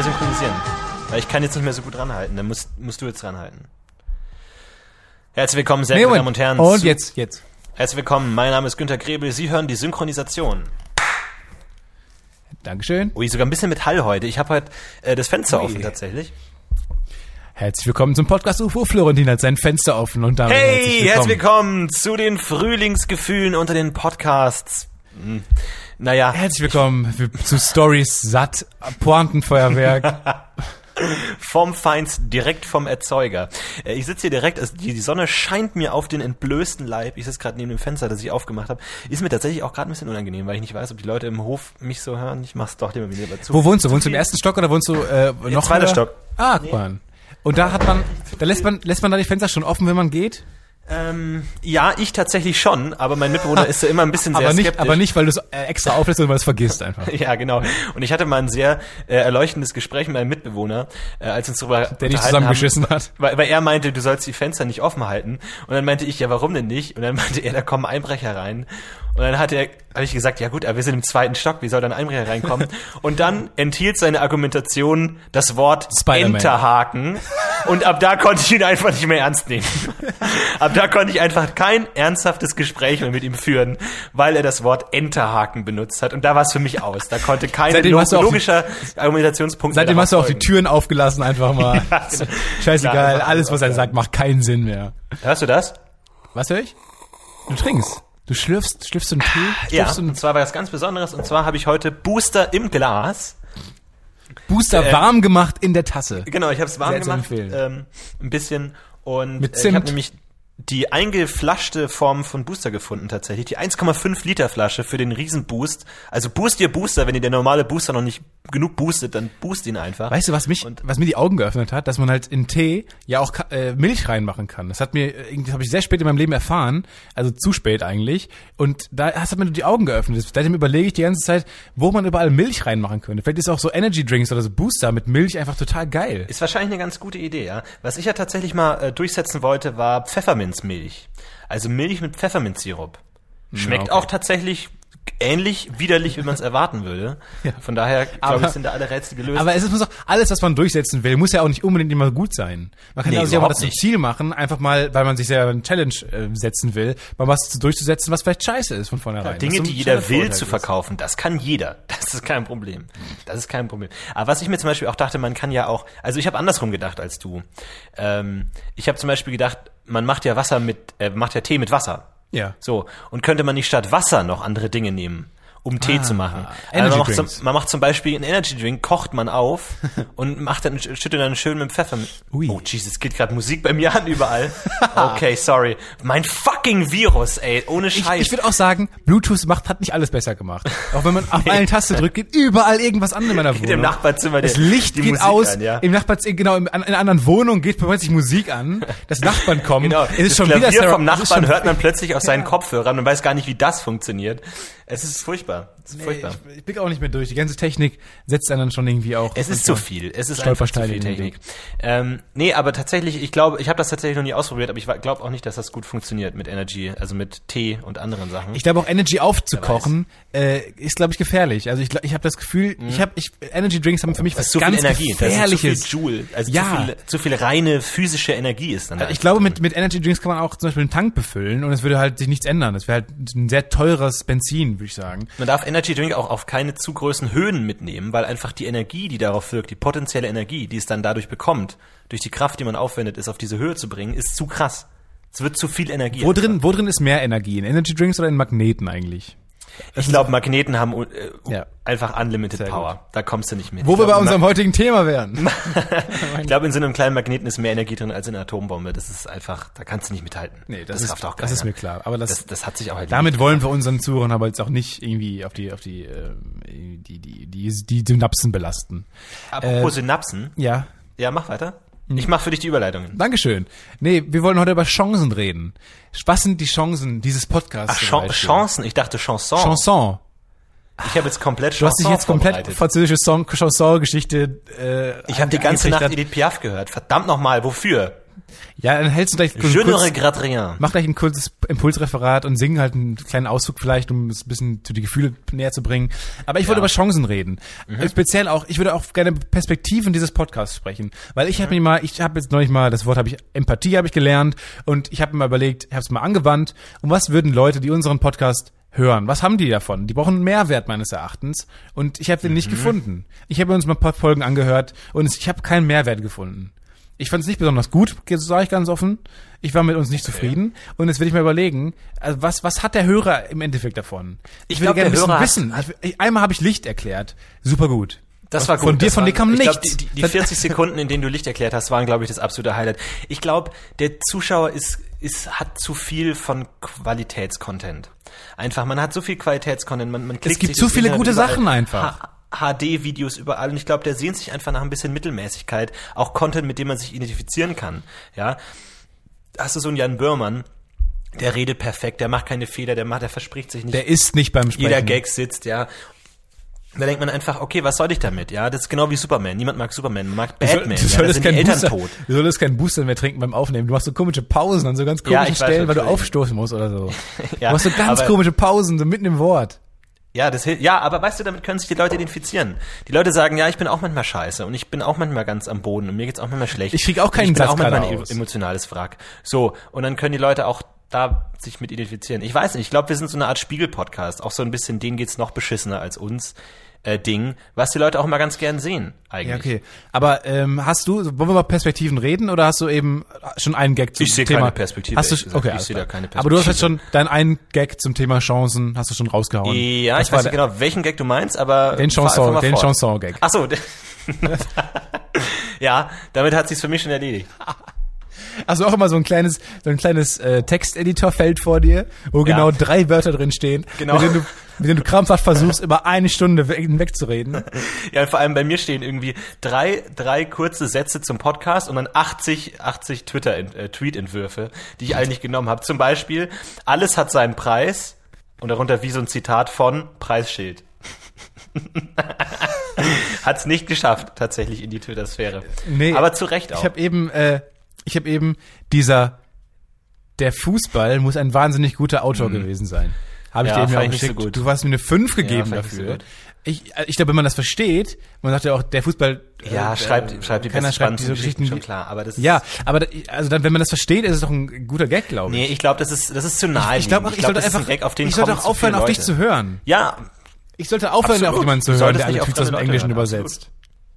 mehr synchronisieren. Weil ich kann jetzt nicht mehr so gut ranhalten. Dann musst, musst du jetzt ranhalten. Herzlich willkommen, sehr geehrte. Damen und Herren. Und jetzt, jetzt. Herzlich willkommen, mein Name ist Günter Grebel. Sie hören die Synchronisation. Dankeschön. Ui, sogar ein bisschen mit Hall heute. Ich habe heute äh, das Fenster Ui. offen tatsächlich. Herzlich willkommen zum Podcast UFO. Florentin hat sein Fenster offen und damit Hey, herzlich willkommen zu den Frühlingsgefühlen unter den Podcasts. Hm, Naja, Herzlich willkommen zu Stories satt, Pointenfeuerwerk. vom Feinst, direkt vom Erzeuger. Äh, Ich sitze hier direkt, die, Sonne scheint mir auf den entblößten Leib. Ich sitze gerade neben dem Fenster, das ich aufgemacht habe. Ist mir tatsächlich auch gerade ein bisschen unangenehm, weil ich nicht weiß, ob die Leute im Hof mich so hören. Ich mach's doch immer wieder zu. Wo wohnst du? Wohnst du im ersten Stock oder wohnst du äh, noch zweiter? Stock. Ah, guck mal. Und da hat man, da lässt man, lässt man da die Fenster schon offen, wenn man geht? Ähm, ja, ich tatsächlich schon, aber mein Mitbewohner ist da immer ein bisschen sehr Aber nicht, skeptisch. aber nicht, weil du es äh, extra auflässt, sondern weil du es vergisst einfach. Ja, genau. Und ich hatte mal ein sehr äh, erleuchtendes Gespräch mit meinem Mitbewohner, äh, als uns darüber Der dich zusammengeschissen haben, hat. Weil, weil er meinte, du sollst die Fenster nicht offen halten. Und dann meinte ich, ja, warum denn nicht? Und dann meinte er, da kommen Einbrecher rein. Und dann hat er, habe ich gesagt, ja gut, aber wir sind im zweiten Stock, wie soll da ein Einbrecher reinkommen? Und dann enthielt seine Argumentation das Wort. Enterhaken. Und ab da konnte ich ihn einfach nicht mehr ernst nehmen. ab da konnte ich einfach kein ernsthaftes Gespräch mehr mit ihm führen, weil er das Wort Enterhaken benutzt hat. Und da war es für mich aus. Da konnte Seitdem log auch die- logischer Argumentationspunkt Seitdem hast du auch die Türen aufgelassen, einfach mal. Ja, genau. Scheißegal, Ja, alles, was er sagt, macht keinen Sinn mehr. Hörst du das? Was höre ich? Du trinkst. Du schlürfst, schlürfst du einen Tee? Ja, Schlürfst einen und zwar war das ganz Besonderes. Und zwar habe ich heute Booster im Glas. Booster äh, warm gemacht in der Tasse. Genau, ich habe es warm Sehr gemacht. Ähm, ein bisschen. Und Mit äh, ich habe Zimt. nämlich die eingeflaschte Form von Booster gefunden tatsächlich. Die 1,5 Liter Flasche für den Riesenboost. Also boost ihr Booster, wenn ihr der normale Booster noch nicht genug boostet, dann boost ihn einfach. Weißt du, was mich, Und- was mir die Augen geöffnet hat, dass man halt in Tee ja auch äh, Milch reinmachen kann. Das hat mir, irgendwie habe ich sehr spät in meinem Leben erfahren, also zu spät eigentlich. Und da hast du mir die Augen geöffnet. Seitdem überlege ich die ganze Zeit, wo man überall Milch reinmachen könnte. Vielleicht ist auch so Energy Drinks oder so Booster mit Milch einfach total geil. Ist wahrscheinlich eine ganz gute Idee, ja. Was ich ja tatsächlich mal äh, durchsetzen wollte, war Pfefferminzmilch. Also Milch mit Pfefferminzsirup. Schmeckt okay. auch tatsächlich ähnlich widerlich, wie man es erwarten würde. Ja. Von daher, glaube Aber- ich, sind da alle Rätsel gelöst. Aber es muss auch, alles, was man durchsetzen will, muss ja auch nicht unbedingt immer gut sein. Man kann Nee, ja auch mal das zum. Ziel machen, einfach mal, weil man sich selber eine Challenge äh, setzen will, mal was durchzusetzen, was vielleicht scheiße ist von vornherein. Dinge, Was so die jeder will Vorteil zu ist. verkaufen, das kann jeder. Das ist kein Problem. Das ist kein Problem. Aber was ich mir zum Beispiel auch dachte, man kann ja auch, also ich habe andersrum gedacht als du. Ähm, ich habe zum Beispiel gedacht, man macht ja Wasser mit, äh, macht ja Tee mit Wasser. Ja. So, und könnte man nicht statt Wasser noch andere Dinge nehmen, um Tee zu machen? Ah, Energy man, macht zum, man macht zum Beispiel einen Energy Drink, kocht man auf und macht dann, schüttet dann schön mit Pfeffer. Ui. Oh Jesus, geht gerade Musik bei mir an überall. Okay, sorry. Mein fucking Virus, ey, ohne Ich, Scheiß. ich würde auch sagen, Bluetooth macht, hat nicht alles besser gemacht. Auch wenn man auf eine Taste drückt, geht überall irgendwas an in meiner Wohnung. Geht im Nachbarzimmer das Licht geht Musik aus, an, ja. im Nachbarzimmer, genau, in, in einer anderen Wohnung geht plötzlich Musik an, das Nachbarn kommen, Genau, es ist das schon Klavier wieder Sarah- vom Nachbarn hört man plötzlich aus seinen Kopfhörern und weiß gar nicht, wie das funktioniert. Es ist furchtbar. super. Es ist Nee, furchtbar. ich, ich blick auch nicht mehr durch. Die ganze Technik setzt einen dann schon irgendwie auch. Es ist zu viel. Es ist einfach zu viel Technik. Ähm, nee, aber tatsächlich, ich glaube, ich habe das tatsächlich noch nie ausprobiert, aber ich glaube auch nicht, dass das gut funktioniert mit Energy, also mit Tee und anderen Sachen. Ich glaube auch Energy aufzukochen äh, ist glaube ich gefährlich. Also ich ich habe das Gefühl, ich habe ich Energy Drinks haben für mich Mhm. das was zu viel ganz Energie, das ist zu viel gefährliches. Joule, also Ja. zu, viel, zu viel reine physische Energie ist dann da. Ich glaube, mit, mit Energy Drinks kann man auch zum Beispiel einen Tank befüllen und es würde halt sich nichts ändern. Das wäre halt ein sehr teures Benzin, würde ich sagen. Man darf Energy Drink auch auf keine zu großen Höhen mitnehmen, weil einfach die Energie, die darauf wirkt, die potenzielle Energie, die es dann dadurch bekommt, durch die Kraft, die man aufwendet, es auf diese Höhe zu bringen, ist zu krass. Es wird zu viel Energie. Wo drin, wo drin ist mehr Energie? In Energy Drinks oder in Magneten eigentlich? Ich glaube, Magneten haben äh, Ja. einfach unlimited Sehr Power. Da kommst du nicht mit. Wo wir bei unserem heutigen Thema wären. Ich glaube, in so einem kleinen Magneten ist mehr Energie drin als in einer Atombombe. Das ist einfach, da kannst du nicht mithalten. Nee, das, ist, rafft auch das ist mir klar. Aber das, Das, das hat sich auch halt damit wollen wir unseren Zuhörern aber jetzt auch nicht irgendwie auf die, auf die, äh, die, die, die, die Synapsen belasten. Apropos äh, Synapsen. Ja. Ja, mach weiter. Ich mach für dich die Überleitungen. Dankeschön. Nee, wir wollen heute über Chancen reden. Was sind die Chancen dieses Podcasts? Ach, Chan Beispiel? Chancen. Ich dachte Chanson. Chanson. Ich habe jetzt komplett Du hast dich Chanson jetzt komplett französische Song, Chanson-Geschichte äh, Ich habe die ganze Nacht. Edith Piaf gehört. Verdammt nochmal, wofür? Ja, dann hältst du gleich kurz, ne regrette rien. mach gleich ein kurzes Impulsreferat und sing halt einen kleinen Auszug vielleicht, um es ein bisschen zu die Gefühle näher zu bringen. Aber ich wollte Ja. über Chancen reden. Mhm. Speziell auch, ich würde auch gerne Perspektiven dieses Podcasts sprechen, weil ich habe mir mal, ich habe jetzt neulich mal, das Wort habe ich, Empathie habe ich gelernt und ich habe mir mal überlegt, ich habe es mal angewandt, und was würden Leute, die unseren Podcast hören, was haben die davon? Die brauchen einen Mehrwert meines Erachtens und ich habe den Mhm. nicht gefunden. Ich habe uns mal ein paar Folgen angehört und ich habe keinen Mehrwert gefunden. Ich fand es nicht besonders gut, sage ich ganz offen. Ich war mit uns nicht zufrieden. Und jetzt will ich mal überlegen, also was, was hat der Hörer im Endeffekt davon? Ich, Ich würde gerne Hörer wissen. Ich, ich, einmal habe ich Licht erklärt. Super gut. Das war gut. Von dir, von dir kam ich glaub, nichts. die, die, die Das- 40 Sekunden, in denen du Licht erklärt hast, waren, glaube ich, das absolute Highlight. Ich glaube, der Zuschauer ist, ist, hat zu viel von Qualitätscontent. Einfach, man hat so viel Qualitätscontent, man, man klickt gibt sich zu viele gute Sachen einfach. HD-Videos überall und ich glaube, der sehnt sich einfach nach ein bisschen Mittelmäßigkeit, auch Content, mit dem man sich identifizieren kann. Ja, hast du so einen Jan Böhrmann, der redet perfekt, der macht keine Fehler, der macht, der verspricht sich nicht Der ist nicht beim Sprechen. jeder Gag sitzt, ja. Da denkt man einfach, okay, was soll ich damit? Ja, das ist genau wie Superman. Niemand mag Superman, man mag Du soll- Batman. du ja, solltest Eltern Booster, tot. Du solltest keinen Booster mehr trinken beim Aufnehmen. Du machst so komische Pausen an so ganz komischen Ja, ich weiß, Stellen, weil du aufstoßen musst oder so. Ja, du machst so ganz aber- komische Pausen, so mitten im Wort. Ja, das ja, aber weißt du, damit können sich die Leute identifizieren. Die Leute sagen, ja, ich bin auch manchmal scheiße und ich bin auch manchmal ganz am Boden und mir geht's auch manchmal schlecht. Ich krieg auch keinen Ich bin Satz auch manchmal ein aus. emotionales Wrack. So, und dann können die Leute auch da sich mit identifizieren. Ich weiß nicht, ich glaube, wir sind so eine Art Spiegel-Podcast. Auch so ein bisschen, denen geht's noch beschissener als uns. Äh, Ding, was die Leute auch mal ganz gern sehen, eigentlich. Ja, okay. Aber ähm, hast du, wollen wir mal Perspektiven reden oder hast du eben schon einen Gag zum Ich sehe Thema? keine Perspektive, Hast du, okay, Ich sehe da keine Aber du hast jetzt Perspektive. schon deinen einen Gag zum Thema Chancen, hast du schon rausgehauen. Ja, Das ich weiß nicht genau, welchen Gag du meinst, aber Den Chanson, den fort. Chanson-Gag. Ach so. ja, damit hat sich's für mich schon erledigt. Hast du auch immer so ein kleines, so ein kleines äh, Texteditorfeld vor dir, wo Ja. genau drei Wörter drin stehen, Genau. mit denen du, mit denen du krampfhaft versuchst, über eine Stunde we wegzureden. Ja, vor allem bei mir stehen irgendwie drei, drei kurze Sätze zum Podcast und dann 80, 80 Twitter, äh, die ich eigentlich genommen habe. Zum Beispiel, alles hat seinen Preis und darunter wie so ein Zitat von Preisschild. Hat's nicht geschafft, tatsächlich in die Twitter-Sphäre. Nee, Aber zu Recht auch. Ich habe eben, äh, ich habe eben dieser, der Fußball muss ein wahnsinnig guter Autor gewesen sein. Habe ich. Ja, dir eben fand auch ich so geschickt. gut. Du hast mir eine 5 gegeben ich so dafür. Ich, äh, ich glaube, wenn man das versteht, man sagt ja auch, der Fußball. ja, äh, schreibt, äh, schreibt die keiner besten schreibt diese Geschichten, schon klar. Aber das ist, Ja, aber da, also dann, wenn man das versteht, ist es doch ein guter Gag, glaube ich. Nee, ich glaube, das ist, das ist zu nahe. ich glaube auch, ich, glaub, sollte einfach, ein Gag, auf den ich sollte auch aufhören, auf dich zu hören. Ja, Ich sollte aufhören, auf jemanden zu hören, der alle Tweets aus dem Englischen übersetzt.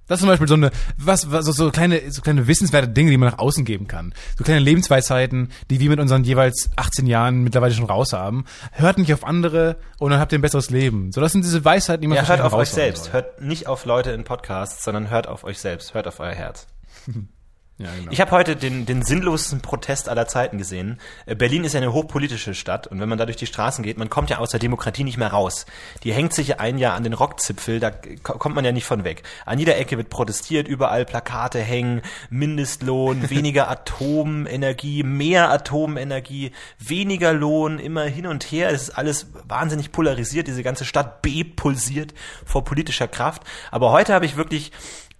Das ist zum Beispiel so eine, was, was so, so kleine, so kleine wissenswerte Dinge, die man nach außen geben kann. So kleine Lebensweisheiten, die wir mit unseren jeweils 18 Jahren mittlerweile schon raus haben. Hört nicht auf andere und dann habt ihr ein besseres Leben. So, das sind diese Weisheiten, die man Ja, hört auf euch selbst. soll. Hört nicht auf Leute in Podcasts, sondern hört auf euch selbst. Hört auf euer Herz. Ja, genau. Ich habe heute den, den sinnlosesten Protest aller Zeiten gesehen. Äh, Berlin ist ja eine hochpolitische Stadt und wenn man da durch die Straßen geht, man kommt ja aus der Demokratie nicht mehr raus. Die hängt sich ein Jahr an den Rockzipfel, da ko- kommt man ja nicht von weg. An jeder Ecke wird protestiert, überall Plakate hängen, Mindestlohn, weniger Atomenergie, mehr Atomenergie, weniger Lohn, immer hin und her. Es ist alles wahnsinnig polarisiert, diese ganze Stadt bepulsiert vor politischer Kraft. Aber heute habe ich wirklich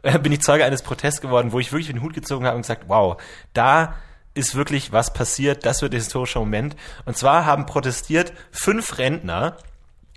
bin ich Zeuge eines Protests geworden, wo ich wirklich den Hut gezogen habe und gesagt, wow, da ist wirklich was passiert, das wird der historische Moment. Und zwar haben protestiert fünf Rentner,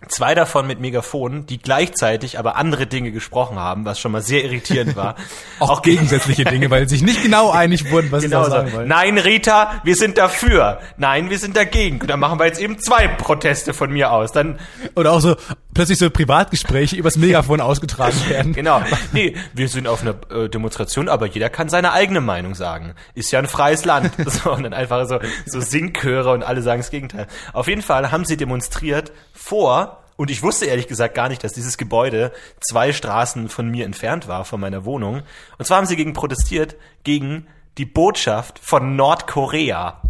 zwei davon mit Megafon, die gleichzeitig aber andere Dinge gesprochen haben, was schon mal sehr irritierend war. auch, gegensätzliche Dinge, weil sie sich nicht genau einig wurden, was Genau sie da sagen so. wollen. Nein, Rita, wir sind dafür. Nein, wir sind dagegen. Dann machen wir jetzt eben zwei Proteste von mir aus. Dann Oder auch so plötzlich so Privatgespräche übers Megafon ausgetragen werden. Genau. Nee, wir sind auf einer äh, Demonstration, aber jeder kann seine eigene Meinung sagen. Ist ja ein freies Land. So, und dann einfach so, so Singchöre und alle sagen das Gegenteil. Auf jeden Fall haben sie demonstriert vor, und ich wusste ehrlich gesagt gar nicht, dass dieses Gebäude zwei Straßen von mir entfernt war, von meiner Wohnung. Und zwar haben sie gegen protestiert, gegen die Botschaft von Nordkorea.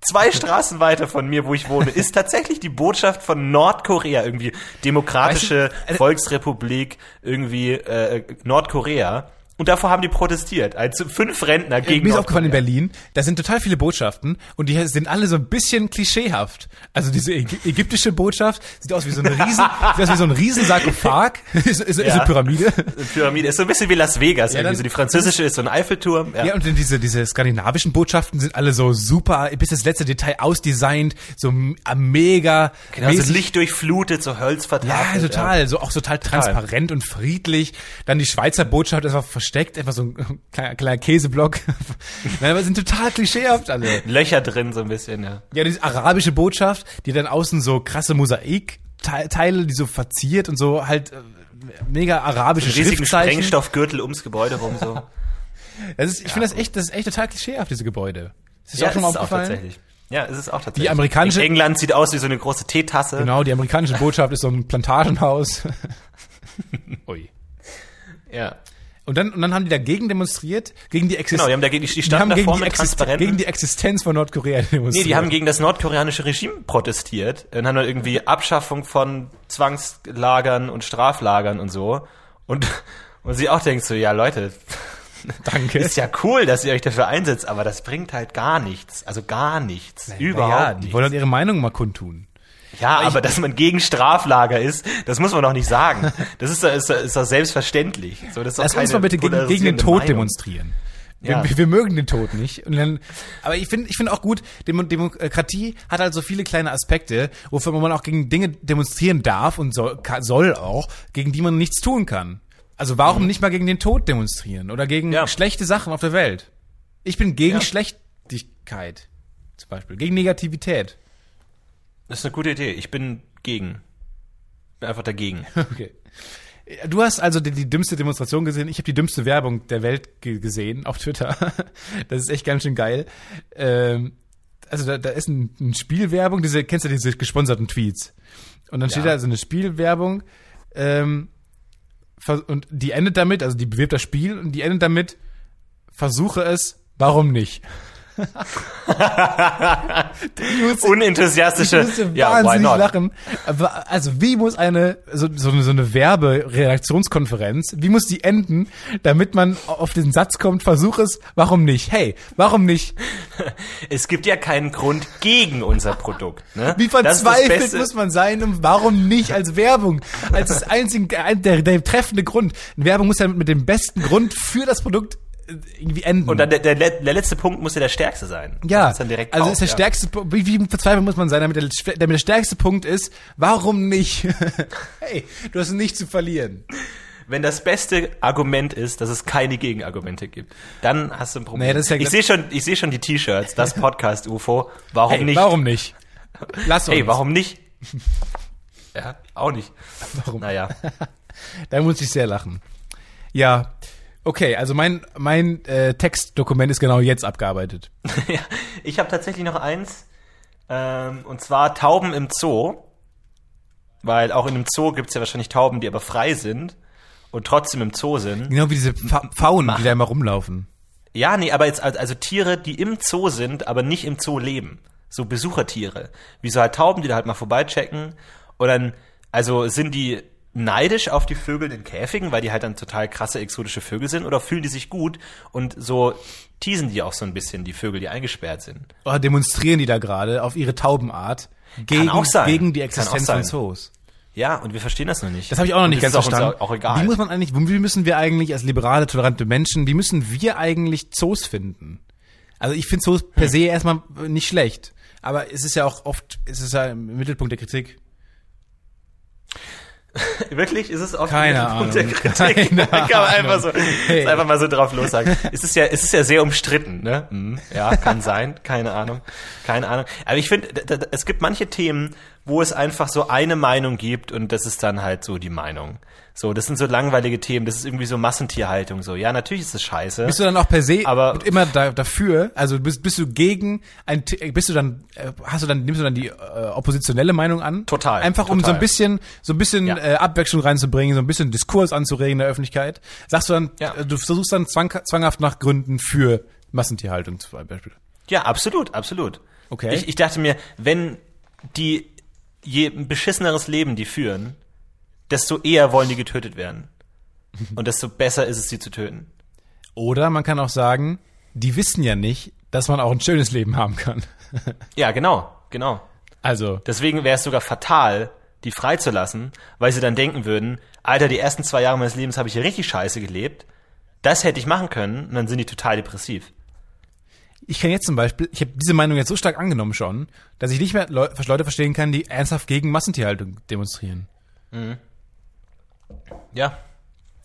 Zwei Straßen weiter von mir, wo ich wohne, ist tatsächlich die Botschaft von Nordkorea, irgendwie demokratische Weißt du, äh, Volksrepublik, irgendwie äh, Nordkorea. Und davor haben die protestiert. Also fünf Rentner gegen Mir ist aufgefallen in. Berlin, da sind total viele Botschaften und die sind alle so ein bisschen klischeehaft. Also diese Ägy- ägyptische Botschaft sieht aus wie so eine riesen, sieht aus wie so ein riesen Sarkophag, ist, ist, ist Ja. eine Pyramide. Eine Pyramide ist so ein bisschen wie Las Vegas. irgendwie dann- so die französische ist so ein Eiffelturm. Ja. Ja, und dann diese, diese skandinavischen Botschaften sind alle so super, bis das letzte Detail ausdesignt, so m- mega genau, so mäßig. Licht durchflutet, so Holz Ja, total, so auch total transparent und friedlich. Dann die Schweizer Botschaft einfach versteckt, einfach so ein kleiner, kleiner Käseblock. Nein, aber sind total klischeehaft alle. Löcher drin so ein bisschen, ja. Ja, diese arabische Botschaft, die dann außen so krasse Mosaikteile, die so verziert und so halt äh, mega arabische Riesigen Schriftzeichen. Sprengstoffgürtel ums Gebäude rum so. Ist, ich finde das echt, das ist echt total klischeehaft, diese Gebäude. Ist das ja, auch schon mal ist auch aufgefallen? tatsächlich. Ja, es ist auch tatsächlich. Die amerikanische- In England sieht aus wie so eine große Teetasse. Genau, die amerikanische Botschaft ist so ein Plantagenhaus. Ui. Ja. Und dann, und dann haben die dagegen demonstriert, gegen die Existenz. Genau, die haben dagegen, die die standen gegen davor die, mit Transparenten. gegen die Existenz von Nordkorea demonstriert. Nee, die haben gegen das nordkoreanische Regime protestiert und haben dann irgendwie Abschaffung von Zwangslagern und Straflagern und so. Und, und sie auch denkt so, ja Leute, Danke. ist ja cool, dass ihr euch dafür einsetzt, aber das bringt halt gar nichts. Also gar nichts. Überhaupt ja, die nichts. wollen halt ihre Meinung mal kundtun. Ja, aber dass man gegen Straflager ist, das muss man doch nicht sagen. Das ist, doch- ist, ist doch selbstverständlich. So, das ist Lass uns mal bitte gegen, gegen den Tod Meinung. demonstrieren. Wir, Ja. wir, wir mögen den Tod nicht. Und dann, aber ich finde ich finde auch gut, Demo Demokratie hat halt so viele kleine Aspekte, wofür man auch gegen Dinge demonstrieren darf und soll, soll auch, gegen die man nichts tun kann. Also warum nicht mal gegen den Tod demonstrieren oder gegen Mhm. Ja. schlechte Sachen auf der Welt? Ich bin gegen Ja. Schlechtigkeit zum Beispiel, gegen Negativität. Das ist eine gute Idee. Ich bin gegen. Bin einfach dagegen. Okay. Du hast also die, die dümmste Demonstration gesehen. Ich habe die dümmste Werbung der Welt ge gesehen auf Twitter. Das ist echt ganz schön geil. Ähm, also da, da ist ein, ein Spielwerbung. Diese kennst du diese gesponserten Tweets? Und dann steht Ja. da so eine Spielwerbung ähm, und die endet damit, also die bewirbt das Spiel und die endet damit: Versuche es, warum nicht? Musste- Unenthusiastische. ich musste Ja, wahnsinnig not? lachen. Aber, also wie muss eine so, so, eine- so eine Werberedaktionskonferenz, wie muss die enden, damit man auf den Satz kommt, versuch es, warum nicht? Hey, warum nicht? Es gibt ja keinen Grund gegen unser Produkt. Ne? Wie verzweifelt muss man sein und warum nicht als Werbung? Als das einzige, ein- der, der treffende Grund. Eine Werbung muss ja mit dem besten Grund für das Produkt irgendwie enden. Und dann der, der, der letzte Punkt muss ja der stärkste sein. Ja, also drauf, ist der ja. stärkste, wie, wie verzweifelt muss man sein, damit der, damit der stärkste Punkt ist, warum nicht? hey, du hast nichts zu verlieren. Wenn das beste Argument ist, dass es keine Gegenargumente gibt, dann hast du ein Problem. Naja, das ist ja ich sehe schon, ich sehe schon die T-Shirts, das Podcast UFO. Warum Hey, nicht? warum nicht? Lass uns. Hey, warum nicht? ja, auch nicht. Warum? Naja. Da muss ich sehr lachen. Ja, okay, also mein, mein äh, Textdokument ist genau jetzt abgearbeitet. ja, ich habe tatsächlich noch eins, ähm, und zwar Tauben im Zoo. Weil auch in einem Zoo gibt's ja wahrscheinlich Tauben, die aber frei sind und trotzdem im Zoo sind. Genau wie diese Fa Pfauen, die da immer rumlaufen. Ja, nee, aber jetzt al- also Tiere, die im Zoo sind, aber nicht im Zoo leben. So Besuchertiere. Wie so halt Tauben, die da halt mal vorbeichecken. Und dann, also sind die neidisch auf die Vögel in den Käfigen, weil die halt dann total krasse exotische Vögel sind, oder fühlen die sich gut und so teasen die auch so ein bisschen, die Vögel, die eingesperrt sind. Oder demonstrieren die da gerade auf ihre Taubenart gegen, auch gegen die Existenz auch von. Zoos. Ja, und wir verstehen das noch nicht. Das habe ich auch noch Und nicht ganz auch verstanden. Uns auch egal. Wie muss man eigentlich, wie müssen wir eigentlich als liberale, tolerante Menschen, wie müssen wir eigentlich Zoos finden? Also ich finde Zoos per se erstmal nicht schlecht. Aber es ist ja auch oft, es ist ja im Mittelpunkt der Kritik. Wirklich? Ist es oft Keine Punkt der Ahnung. Kritik? Keine Kann man einfach so, Hey. einfach mal so drauf los sagen. Es ist ja, es ist ja sehr umstritten, ne? Hm, Ja, kann sein. Keine Ahnung. Keine Ahnung. Aber ich finde, es gibt manche Themen, wo es einfach so eine Meinung gibt und das ist dann halt so die Meinung. So, das sind so langweilige Themen. Das ist irgendwie so Massentierhaltung. So, ja, natürlich ist es scheiße. Bist du dann auch per se Aber- immer da, dafür? Also bist, bist du gegen ein, bist du dann, äh, hast du dann, nimmst du dann die äh, oppositionelle Meinung an? Total, Einfach um so ein bisschen, so ein bisschen Ja. äh, Abwechslung reinzubringen, so ein bisschen Diskurs anzuregen in der Öffentlichkeit. Sagst du dann, Ja. äh, du versuchst dann zwang, zwanghaft nach Gründen für Massentierhaltung zum Beispiel. Ja, absolut, absolut. Okay. Ich, ich dachte mir, wenn die je beschisseneres Leben die führen, desto eher wollen die getötet werden. Und desto besser ist es, sie zu töten. Oder man kann auch sagen, die wissen ja nicht, dass man auch ein schönes Leben haben kann. Ja, genau, genau. Also, Deswegen wäre es sogar fatal, die freizulassen, weil sie dann denken würden, Alter, die ersten zwei Jahre meines Lebens habe ich hier richtig scheiße gelebt. Das hätte ich machen können und dann sind die total depressiv. Ich kann jetzt zum Beispiel, ich habe diese Meinung jetzt so stark angenommen schon, dass ich nicht mehr Leu Leute verstehen kann, die ernsthaft gegen Massentierhaltung demonstrieren. Ja.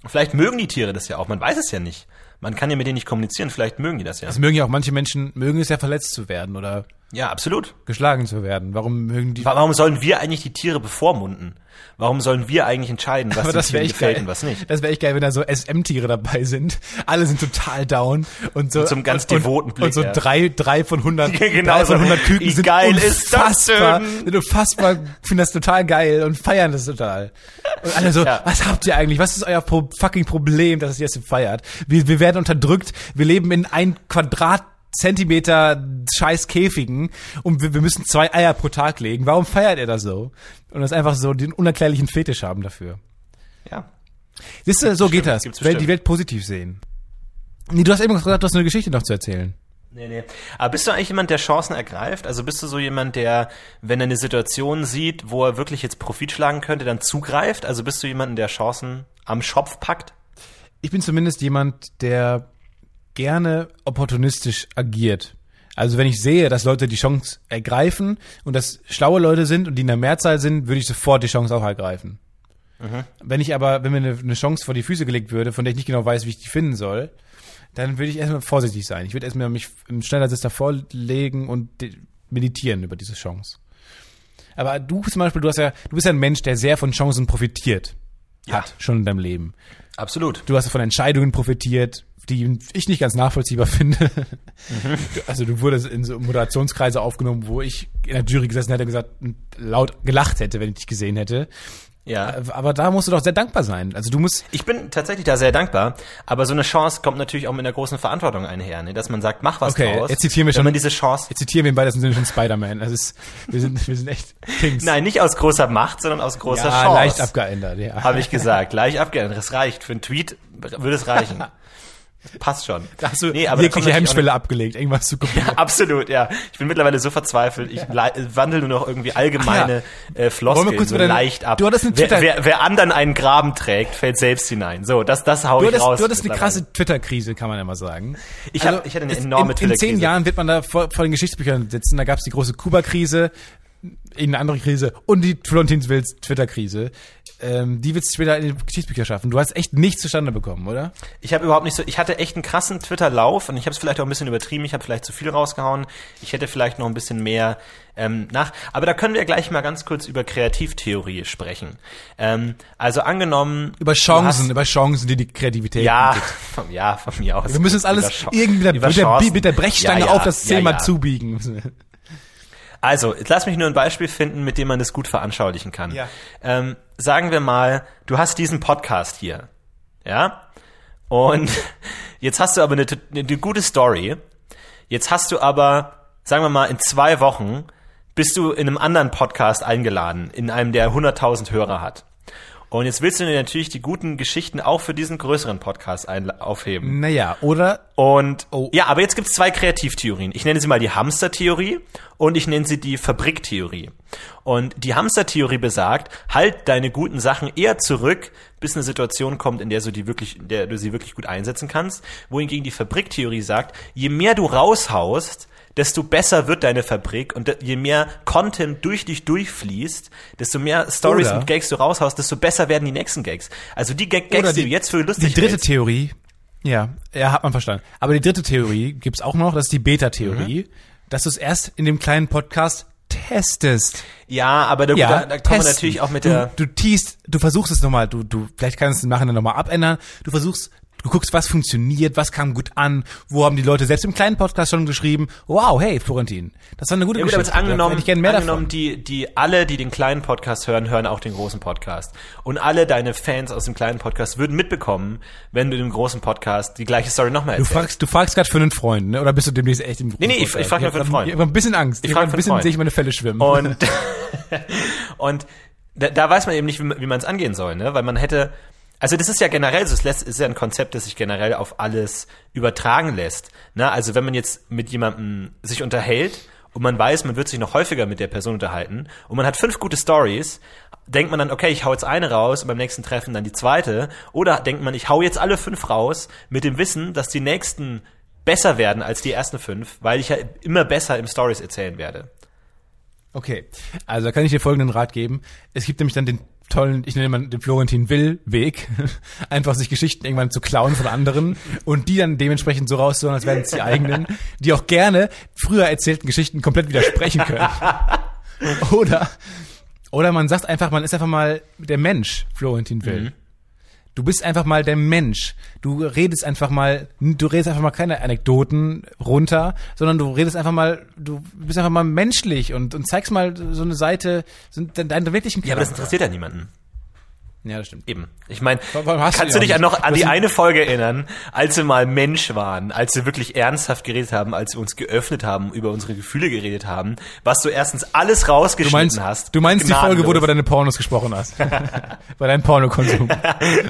Vielleicht mögen die Tiere das ja auch, man weiß es ja nicht. Man kann ja mit denen nicht kommunizieren, vielleicht mögen die das ja. Es mögen ja auch manche Menschen, mögen es ja verletzt zu werden oder Ja, absolut. geschlagen zu werden. Warum mögen die... Wa- Warum sollen wir eigentlich die Tiere bevormunden? Warum sollen wir eigentlich entscheiden, was das Tieren gefällt geil. und was nicht? Das wäre echt geil, wenn da so SM-Tiere dabei sind. Alle sind total down und so. Mit so einem ganz und, und, devoten Blick, Und so ja. drei, drei von 100, Genau drei von. 100 Küken sind geil ist das unfassbar, denn? unfassbar, finden das total geil und feiern das total. Und alle so, Ja. was habt ihr eigentlich? Was ist euer fucking Problem, dass ihr das feiert? Wir, wir werden unterdrückt. Wir leben in ein Quadrat Zentimeter scheiß Käfigen und wir, wir müssen zwei Eier pro Tag legen. Warum feiert ihr das so? Und das einfach so den unerklärlichen Fetisch haben dafür. Ja. Siehst du, so geht das. Welt, bestimmt. die Welt positiv sehen. Nee, du hast eben gesagt, du hast eine Geschichte noch zu erzählen. Nee, nee. Aber bist du eigentlich jemand, der Chancen ergreift? Also bist du so jemand, der, wenn er eine Situation sieht, wo er wirklich jetzt Profit schlagen könnte, dann zugreift? Also bist du jemand, der Chancen am Schopf packt? Ich bin zumindest jemand, der gerne opportunistisch agiert. Also wenn ich sehe, dass Leute die Chance ergreifen und dass schlaue Leute sind und die in der Mehrzahl sind, würde ich sofort die Chance auch ergreifen. Wenn ich aber, wenn mir eine, eine Chance vor die Füße gelegt würde, von der ich nicht genau weiß, wie ich die finden soll, dann würde ich erstmal vorsichtig sein. Ich würde erstmal mich im Schneidersitz davor legen und meditieren über diese Chance. Aber du zum Beispiel, du hast ja, du bist ja ein Mensch, der sehr von Chancen profitiert Ja. hat, schon in deinem Leben. Absolut. Du hast von Entscheidungen profitiert, die ich nicht ganz nachvollziehbar finde. Also du wurdest in so Moderationskreise aufgenommen, wo ich in der Jury gesessen hätte und gesagt, laut gelacht hätte, wenn ich dich gesehen hätte. Ja. Aber da musst du doch sehr dankbar sein. Also du musst, Ich bin tatsächlich da sehr dankbar, aber so eine Chance kommt natürlich auch mit einer großen Verantwortung einher, ne? dass man sagt, mach was Okay, draus. jetzt zitieren wir wenn schon- man diese Chance, jetzt zitieren wir im weitesten Sinne schon Spider-Man. Das ist, wir sind, wir sind echt Kings. nein, nicht aus großer Macht, sondern aus großer ja, Chance. leicht abgeändert, ja. Habe ich gesagt, leicht abgeändert. Das reicht. Für einen Tweet würde es reichen. Passt schon. Da hast du Nee, aber jegliche Hemmschwelle abgelegt, irgendwas zu kopieren. Ja, absolut, ja. Ich bin mittlerweile so verzweifelt. Ich ja. wandel nur noch irgendwie allgemeine äh, Floskeln Wollen wir kurz so wieder- leicht ab. Du hattest eine wer, Twitter- wer, wer anderen einen Graben trägt, fällt selbst hinein. So, das, das hau Du ich hattest, raus. du hattest eine krasse Twitter-Krise, kann man ja mal sagen. Also, Ich hab- ich hatte eine enorme in, in zehn Twitter-Krise. Jahren wird man da vor, vor den Geschichtsbüchern sitzen. Da gab es die große Kuba-Krise, irgendeine andere Krise und die Florentinswils Twitter-Krise. Ähm, die wird es später in die Geschichtsbücher schaffen. Du hast echt nichts zustande bekommen, oder? Ich habe überhaupt nicht so, ich hatte echt einen krassen Twitter-Lauf und ich habe es vielleicht auch ein bisschen übertrieben, ich habe vielleicht zu viel rausgehauen, ich hätte vielleicht noch ein bisschen mehr ähm, nach. Aber da können wir gleich mal ganz kurz über Kreativtheorie sprechen. Ähm, also angenommen. Über du Chancen, hast- über Chancen, die die Kreativität Ja, von, ja, von mir aus. Wir müssen uns alles irgendwie mit der, mit der, Chancen. mit der Brechstange Ja, ja, auf das Thema zubiegen. Also, jetzt lass mich nur ein Beispiel finden, mit dem man das gut veranschaulichen kann. Ja. Ähm, sagen wir mal, du hast diesen Podcast hier, ja? Und jetzt hast du aber eine, eine gute Story. Jetzt hast du aber, sagen wir mal, in zwei Wochen bist du in einem anderen Podcast eingeladen, in einem, der 100.000 Hörer hat. Und jetzt willst du dir natürlich die guten Geschichten auch für diesen größeren Podcast aufheben. Naja, oder Und Oh. ja, aber jetzt gibt's zwei Kreativtheorien. Ich nenne sie mal die Hamstertheorie und ich nenne sie die Fabriktheorie. Und die Hamstertheorie besagt, halt deine guten Sachen eher zurück, bis eine Situation kommt, in der du die wirklich, in der du sie wirklich gut einsetzen kannst. Wohingegen die Fabriktheorie sagt, je mehr du raushaust, desto besser wird deine Fabrik und je mehr Content durch dich durchfließt, desto mehr Stories und Gags du raushaust, desto besser werden die nächsten Gags. Also die Gag Gags, die, die- du jetzt für lustig die dritte hältst, Theorie, ja, ja, hat man verstanden. Aber die dritte Theorie gibt's auch noch, das ist die Beta-Theorie, Mhm. dass du es erst in dem kleinen Podcast testest. Ja, aber da, Ja, da, da wir testen. natürlich auch mit du, der. Du teast, du versuchst es nochmal, du, du, vielleicht kannst du es nachher nochmal abändern. Du versuchst, du guckst, was funktioniert, was kam gut an, wo haben die Leute selbst im kleinen Podcast schon geschrieben, wow, hey, Florentin, das war eine gute Ja, gut, aber Geschichte. Da angenommen, ich gerne mehr angenommen davon. die, die alle, die den kleinen Podcast hören, hören auch den großen Podcast. Und alle deine Fans aus dem kleinen Podcast würden mitbekommen, wenn du dem großen Podcast die gleiche Story nochmal Du erzählst. fragst, du fragst gerade für einen Freund, ne? Oder bist du demnächst echt im Nee, nee, ich- ich frag nur für einen Freund. Ich habe ein bisschen Angst. Ich Ich, frag habe für ein bisschen sehe ich meine Fälle schwimmen. Und, und da, da weiß man eben nicht, wie, man- wie man es angehen soll, ne? Weil man hätte, Also das ist ja generell, lässt, ist ja ein Konzept, das sich generell auf alles übertragen lässt. Na, also wenn man jetzt mit jemandem sich unterhält und man weiß, man wird sich noch häufiger mit der Person unterhalten und man hat fünf gute Stories, denkt man dann, okay, ich hau jetzt eine raus und beim nächsten Treffen dann die zweite. Oder denkt man, ich hau jetzt alle fünf raus mit dem Wissen, dass die nächsten besser werden als die ersten fünf, weil ich ja immer besser im Stories erzählen werde. Okay, also da kann ich dir folgenden Rat geben. Es gibt nämlich dann den tollen, ich nenne mal den Florentin Will Weg, einfach sich Geschichten irgendwann zu klauen von anderen und die dann dementsprechend so rauszuhauen, als wären es die eigenen, die auch gerne früher erzählten Geschichten komplett widersprechen können. Oder, oder man sagt einfach, man ist einfach mal der Mensch, Florentin Will. Mhm. Du bist einfach mal der Mensch. Du redest einfach mal, du redest einfach mal keine Anekdoten runter, sondern du redest einfach mal, du bist einfach mal menschlich und, und zeigst mal so eine Seite, so deinen wirklichen Ja, aber das Charakter. interessiert ja niemanden. Ja, das stimmt. Eben. Ich meine, du kannst du dich an noch an die eine Folge erinnern, als wir mal Mensch waren, als wir wirklich ernsthaft geredet haben, als wir uns geöffnet haben, über unsere Gefühle geredet haben, was du erstens alles Du rausgeschnitten meinst, hast. du meinst die Folge, wo du Gnadenlos. über deine Pornos gesprochen hast. bei deinem Pornokonsum.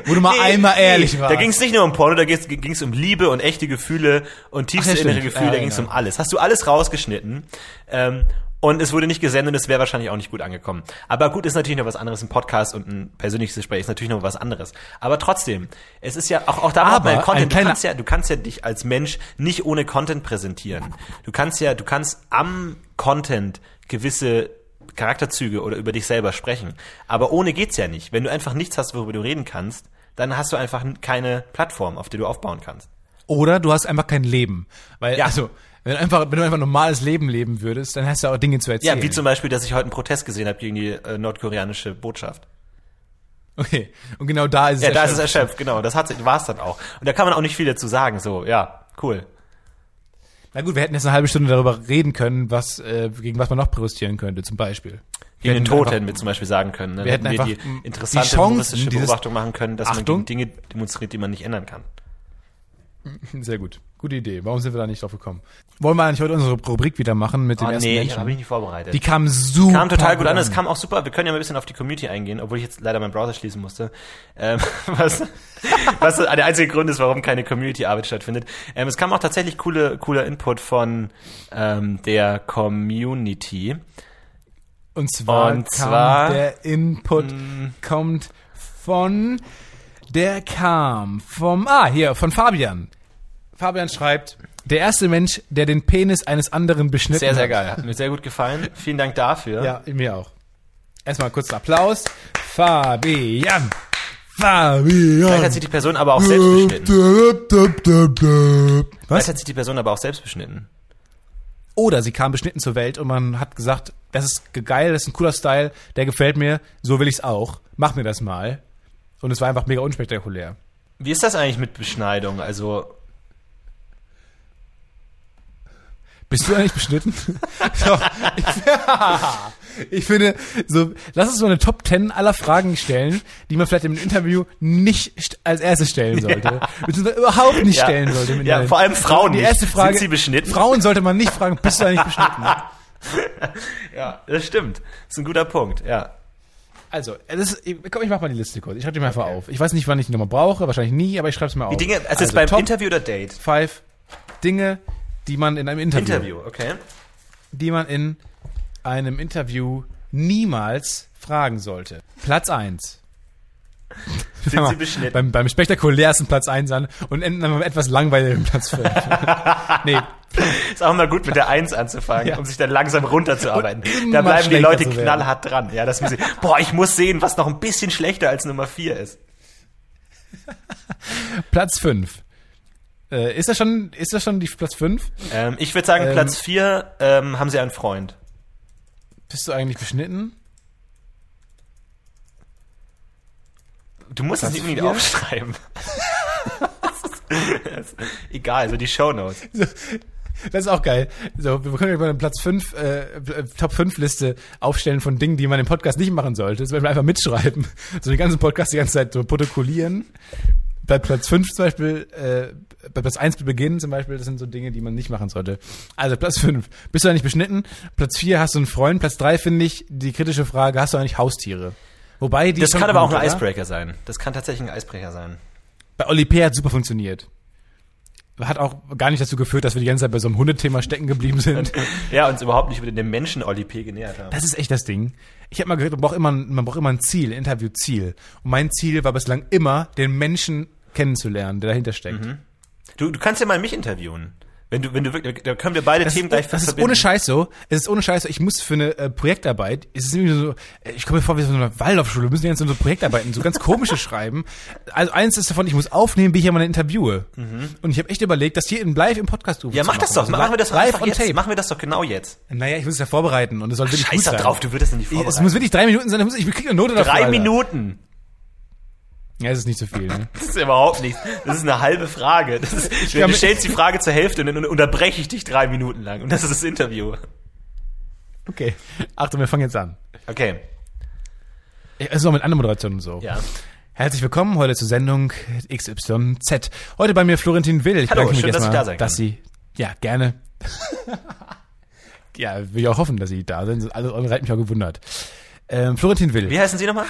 wo du mal einmal ehrlich warst. Da ging es nicht nur um Porno, da ging es um Liebe und echte Gefühle und tiefste Ach ja, innere stimmt. Gefühle, Ja, da ging es genau. um alles. Hast du alles rausgeschnitten ähm, und es wurde nicht gesendet und es wäre wahrscheinlich auch nicht gut angekommen. Aber gut, ist natürlich noch was anderes, ein Podcast und ein persönliches Gespräch ist natürlich noch was anderes. Aber trotzdem, es ist ja auch, auch da Aber ein Content. Du kannst ja, du kannst ja dich als Mensch nicht ohne Content präsentieren. Du kannst ja, du kannst am Content gewisse Charakterzüge oder über dich selber sprechen. Aber ohne geht's ja nicht. Wenn du einfach nichts hast, worüber du reden kannst, dann hast du einfach keine Plattform, auf der du aufbauen kannst. Oder du hast einfach kein Leben. Weil, Ja. also, wenn du einfach, wenn du einfach ein normales Leben leben würdest, dann hast du auch Dinge zu erzählen. Ja, wie zum Beispiel, dass ich heute einen Protest gesehen habe gegen die äh, nordkoreanische Botschaft. Okay. Und genau da ist es Ja, da ist es erschöpft. erschöpft, genau. Das hat war es dann auch. Und da kann man auch nicht viel dazu sagen. So, ja, cool. Na gut, wir hätten jetzt eine halbe Stunde darüber reden können, was, äh, gegen was man noch protestieren könnte, zum Beispiel. Gegen den Tod hätten wir zum Beispiel sagen können. Ne? wir hätten einfach die interessante die Chancen Beobachtung machen können, dass Achtung. man gegen Dinge demonstriert, die man nicht ändern kann. Sehr gut. Gute Idee. Warum sind wir da nicht drauf gekommen? Wollen wir eigentlich heute unsere Rubrik wieder machen mit dem Oh ersten nee, Menschen? habe ich nicht vorbereitet. Die kam super. kam total gut an, es kam auch super. Wir können ja mal ein bisschen auf die Community eingehen, obwohl ich jetzt leider meinen Browser schließen musste. Ähm, was, was der einzige Grund ist, warum keine Community-Arbeit stattfindet. Ähm, es kam auch tatsächlich coole, cooler Input von ähm, der Community. Und zwar, Und kam zwar- der Input kommt von der kam vom ah hier von Fabian. Fabian schreibt: Der erste Mensch, der den Penis eines anderen beschnitten Sehr, sehr hat. geil. Hat mir sehr gut gefallen. Vielen Dank dafür. Ja, mir auch. Erstmal kurz Applaus. Fabian. Fabian. Vielleicht hat sich die Person aber auch selbst beschnitten. Vielleicht Was? hat sich die Person aber auch selbst beschnitten. Oder sie kam beschnitten zur Welt und man hat gesagt, das ist ge- geil, das ist ein cooler Style, der gefällt mir, so will ich's auch. Mach mir das mal. Und es war einfach mega unspektakulär. Wie ist das eigentlich mit Beschneidung? Also, Bist du eigentlich beschnitten? so, ich, ich finde, so, lass uns so eine Top 10 aller Fragen stellen, die man vielleicht im Interview nicht als erstes stellen sollte. Beziehungsweise überhaupt nicht Ja. stellen sollte. Ja, Interview. vor allem Frauen Die nicht. erste Frage. Sind sie beschnitten? Frauen sollte man nicht fragen, bist du eigentlich beschnitten? ja, das stimmt. Das ist ein guter Punkt, ja. Also, ist, komm, ich mach mal die Liste kurz. Ich schreibe die mal einfach auf. Ich weiß nicht, wann ich die nochmal brauche, wahrscheinlich nie, aber ich schreibe es mal auf. Die Dinge, also, jetzt beim Top Interview oder Date? Five Dinge, die man in einem Interview, Interview, okay. die man in einem Interview niemals fragen sollte. Platz eins. Sind sie beschnitten? Beim, beim spektakulärsten Platz eins an und enden dann beim etwas langweiligen Platz fünf. nee, Ist auch mal gut mit der Eins anzufangen, Ja. um sich dann langsam runterzuarbeiten. Da bleiben die Leute knallhart dran. Ja, das müssen sie, boah, ich muss sehen, was noch ein bisschen schlechter als Nummer vier ist. Platz fünf. Äh, ist das schon, ist das schon die Platz fünf? Ähm, ich würde sagen, Ähm, Platz vier ähm, haben sie einen Freund. Bist du eigentlich beschnitten? Du musst es Platz nicht unbedingt aufschreiben. Egal, also die Shownotes. Das ist auch geil. So, wir können über eine Platz 5, äh, Top 5 Liste aufstellen von Dingen, die man im Podcast nicht machen sollte. Das werden wir einfach mitschreiben. So den ganzen Podcast die ganze Zeit so protokollieren. Bei Platz 5 zum Beispiel, äh, bei Platz 1 zu Beginn zum Beispiel, das sind so Dinge, die man nicht machen sollte. Also Platz 5, bist du eigentlich beschnitten? Platz 4, hast du einen Freund? Platz 3 finde ich die kritische Frage, hast du eigentlich Haustiere? Wobei die Das kann aber auch ein? Icebreaker sein. Das kann tatsächlich ein Icebreaker sein. Bei Oli P. hat super funktioniert. Hat auch gar nicht dazu geführt, dass wir die ganze Zeit bei so einem Hundethema stecken geblieben sind. Ja, uns überhaupt nicht über den Menschen Oli P. genähert haben. Das ist echt das Ding. Ich habe mal gehört, man braucht immer, man braucht immer ein Ziel, ein Interviewziel. Und mein Ziel war bislang immer, den Menschen kennenzulernen, der dahinter steckt. Du, du kannst ja mal mich interviewen. Wenn du, wenn du wirklich, da können wir beide Das, Themen ist, gleich das ist verbinden. ohne Scheiß so. Es ist ohne Scheiß so. Ich muss für eine äh, Projektarbeit, es ist irgendwie so, äh, ich komme mir vor wie so eine Waldorfschule, wir müssen jetzt so Projektarbeiten, so ganz komische schreiben. Also eins ist davon, ich muss aufnehmen, wie ich jemanden interviewe. Und ich habe echt überlegt, das hier in live im Podcast Mhm. Ja, mach das doch. Also machen wir das live einfach on jetzt. tape. Machen wir das doch genau jetzt. Naja, ich muss es ja vorbereiten und es soll wirklich Scheiß gut da sein. drauf, du würdest es nicht Es vorbereiten. muss wirklich drei Minuten sein, ich, ich krieg eine Note dafür. Drei Alter. Minuten. Ja, das ist nicht so viel, ne? Das ist überhaupt nichts. Das ist eine halbe Frage. Das ist, kann du stellst die Frage zur Hälfte und dann unterbreche ich dich drei Minuten lang. Und das ist das Interview. Okay. Achtung, wir fangen jetzt an. Okay. Es ist auch mit anderen Moderationen so. Ja. Herzlich willkommen heute zur Sendung XYZ. Heute bei mir Florentin Will. Ich Hallo, bedanke mich schön, dass ich da sein dass kann. Sie, ja, gerne. ja, will ich auch hoffen, dass Sie da sind. Also, hat mich auch gewundert. Ähm, Florentin Will, Wie heißen Sie nochmal?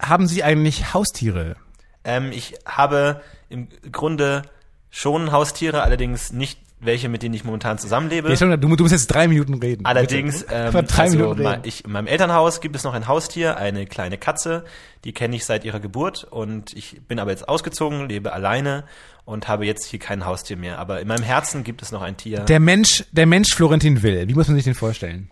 haben Sie eigentlich Haustiere? Ähm, ich habe im Grunde schon Haustiere, allerdings nicht welche, mit denen ich momentan zusammenlebe. Ja, schon, du, du musst jetzt drei Minuten reden. Allerdings, ähm, drei also Minuten reden. ich, in meinem Elternhaus gibt es noch ein Haustier, eine kleine Katze, die kenne ich seit ihrer Geburt und ich bin aber jetzt ausgezogen, lebe alleine und habe jetzt hier kein Haustier mehr. Aber in meinem Herzen gibt es noch ein Tier. Der Mensch, der Mensch Florentin Will, wie muss man sich den vorstellen?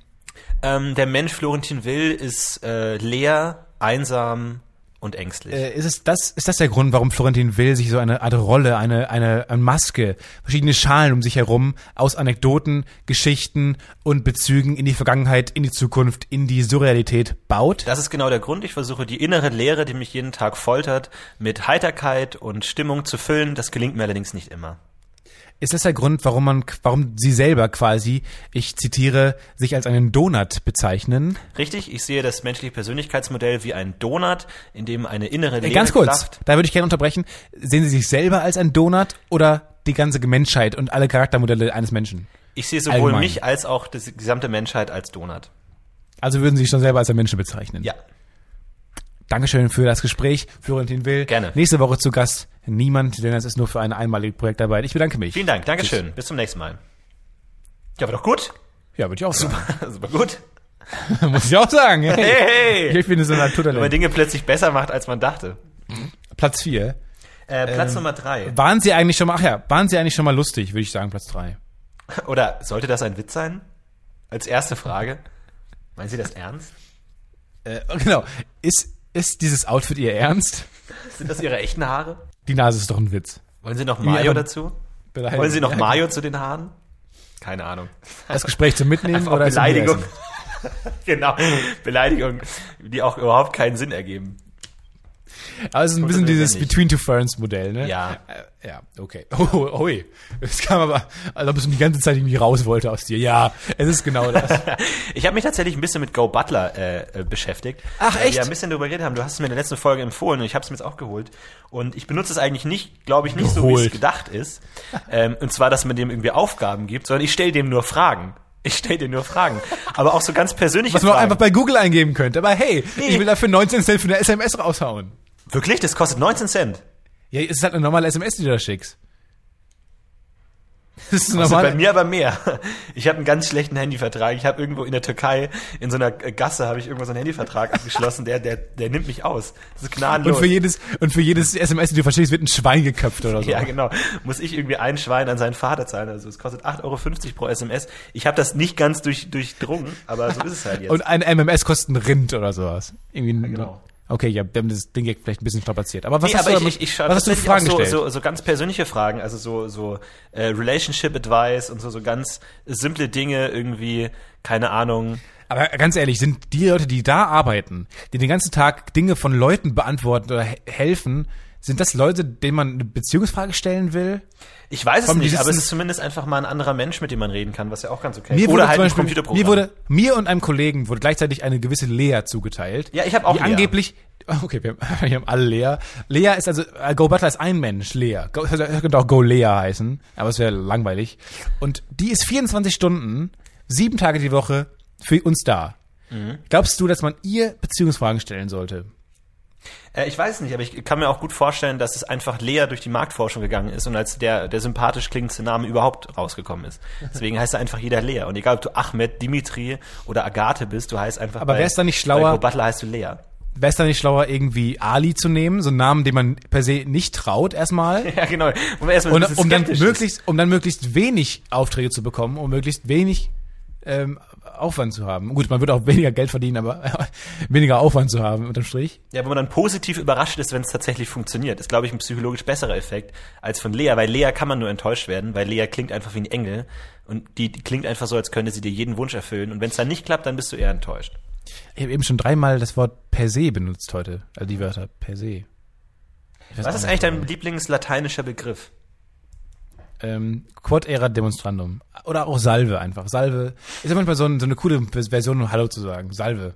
ähm, der Mensch Florentin Will ist äh, leer, einsam und ängstlich. Äh, ist es das, ist das der Grund, warum Florentin Will sich so eine Art Rolle, eine, eine, eine Maske, verschiedene Schalen um sich herum aus Anekdoten, Geschichten und Bezügen in die Vergangenheit, in die Zukunft, in die Surrealität baut? Das ist genau der Grund. Ich versuche die innere Leere, die mich jeden Tag foltert, mit Heiterkeit und Stimmung zu füllen. Das gelingt mir allerdings nicht immer. Ist das der Grund, warum man, warum Sie selber quasi, ich zitiere, sich als einen Donut bezeichnen? Richtig, ich sehe das menschliche Persönlichkeitsmodell wie ein Donut, in dem eine innere Äh, Leere Ganz kurz, klafft. da würde ich gerne unterbrechen. Sehen Sie sich selber als ein Donut oder die ganze Menschheit und alle Charaktermodelle eines Menschen? Ich sehe sowohl Allgemein. mich als auch die gesamte Menschheit als Donut. Also würden Sie sich schon selber als ein Menschen bezeichnen? Ja. Dankeschön für das Gespräch, Florentin Will. Gerne. Nächste Woche zu Gast niemand, denn es ist nur für eine einmalige Projektarbeit. Ich bedanke mich. Vielen Dank, Dankeschön. Bis zum nächsten Mal. Ja, war doch gut. Ja, würde ich auch sagen. Super gut. Muss ich auch sagen. Hey, Hey! Ich bin so ein Wenn man Naturtalent. Dinge plötzlich besser macht, als man dachte. Platz vier. Äh, Platz Nummer drei. Waren Sie eigentlich schon mal, ach ja, waren Sie eigentlich schon mal lustig, würde ich sagen, Platz drei. Oder sollte das ein Witz sein? Als erste Frage. Meinen Sie das ernst? Äh, genau. Ist, ist dieses Outfit Ihr Ernst? Sind das Ihre echten Haare? Die Nase ist doch ein Witz. Wollen Sie noch Mayo dazu? Beleidigung. Wollen Sie noch Mayo zu den Haaren? Keine Ahnung. Das Gespräch zum Mitnehmen Einfach oder Beleidigung. Genau. Beleidigung, die auch überhaupt keinen Sinn ergeben. Aber es ist ein bisschen dieses ja. Between Two Ferns Modell, ne? Ja. Äh, ja, okay. Oh, oi. Es kam aber, als ob es die ganze Zeit irgendwie raus wollte aus dir. Ja, es ist genau das. Ich habe mich tatsächlich ein bisschen mit Go Butler äh, äh, beschäftigt. Ach, echt? wir ein bisschen darüber geredet haben. Du hast es mir in der letzten Folge empfohlen und ich habe es mir jetzt auch geholt. Und ich benutze es eigentlich nicht, glaube ich, nicht so, wie Geholt. es gedacht ist. Ähm, und zwar, dass man dem irgendwie Aufgaben gibt, sondern ich stelle dem nur Fragen. Ich stelle dir nur Fragen. Aber auch so ganz persönliche Was man auch Fragen. einfach bei Google eingeben könnte. Aber hey, ich will dafür 19 Cent für eine SMS raushauen. Wirklich? Das kostet 19 Cent. Ja, es ist halt eine normale SMS, die du da schickst. Das ist Also normal. bei mir aber mehr. Ich habe einen ganz schlechten Handyvertrag. Ich habe irgendwo in der Türkei, in so einer Gasse, habe ich irgendwo so einen Handyvertrag abgeschlossen, der, der, der nimmt mich aus. Das ist und gnadenlos. für jedes, und für jedes SMS, die du verschickst, wird ein Schwein geköpft oder so. Ja, genau. Muss ich irgendwie ein Schwein an seinen Vater zahlen. Also es kostet 8,50 Euro pro SMS. Ich habe das nicht ganz durch, durchdrungen, aber so ist es halt jetzt. Und ein MMS kostet ein Rind oder sowas. Irgendwie ein, genau. Okay, ja, wir haben das Ding jetzt vielleicht ein bisschen strapaziert. Aber was Nee, hast aber du, ich, ich, ich schaue was hast du für Fragen so, gestellt? so, so ganz persönliche Fragen, also so, so äh, Relationship Advice und so, so ganz simple Dinge irgendwie, keine Ahnung. Aber ganz ehrlich, sind die Leute, die da arbeiten, die den ganzen Tag Dinge von Leuten beantworten oder he helfen, sind das Leute, denen man eine Beziehungsfrage stellen will? Ich weiß es die nicht, aber es ist zumindest einfach mal ein anderer Mensch, mit dem man reden kann, was ja auch ganz okay Mir ist. wurde Oder halt zum ein Beispiel, Computerprogramm. mir wurde, mir und einem Kollegen wurde gleichzeitig eine gewisse Lea zugeteilt. Ja, ich hab auch Die Lea. angeblich, okay, wir, wir haben alle Lea. Lea ist also, äh, Go Butler ist ein Mensch, Lea. Go, das könnte auch Go Lea heißen, aber es wäre langweilig. Und die ist 24 Stunden, sieben Tage die Woche für uns da. Mhm. Glaubst du, dass man ihr Beziehungsfragen stellen sollte? Äh, ich weiß nicht, aber ich kann mir auch gut vorstellen, dass es einfach leer durch die Marktforschung gegangen ist und als der, der sympathisch klingendste Name überhaupt rausgekommen ist. Deswegen heißt er einfach jeder Lea. Und egal, ob du Ahmed, Dimitri oder Agathe bist, du heißt einfach Aber bei- wär's dann nicht Bei schlauer- Go Butler heißt du Lea. Wäre es dann nicht schlauer, irgendwie Ali zu nehmen, so einen Namen, den man per se nicht traut erstmal? Ja, genau. Man erstmal Und, um dann ist. möglichst, um dann möglichst wenig Aufträge zu bekommen, um möglichst wenig ähm, Aufwand zu haben. Gut, man wird auch weniger Geld verdienen, aber weniger Aufwand zu haben, unterm Strich. Ja, wo man dann positiv überrascht ist, wenn es tatsächlich funktioniert. Ist, glaube ich, ein psychologisch besserer Effekt als von Lea, weil Lea kann man nur enttäuscht werden, weil Lea klingt einfach wie ein Engel und die, die klingt einfach so, als könnte sie dir jeden Wunsch erfüllen und wenn es dann nicht klappt, dann bist du eher enttäuscht. Ich habe eben schon dreimal das Wort per se benutzt heute. Also die Wörter per se. Was ist eigentlich dein Lieblingslateinischer Begriff? Ähm, Quod era demonstrandum. Oder auch Salve einfach. Salve ist ja manchmal so, ein, so eine coole Version, um Hallo zu sagen. Salve.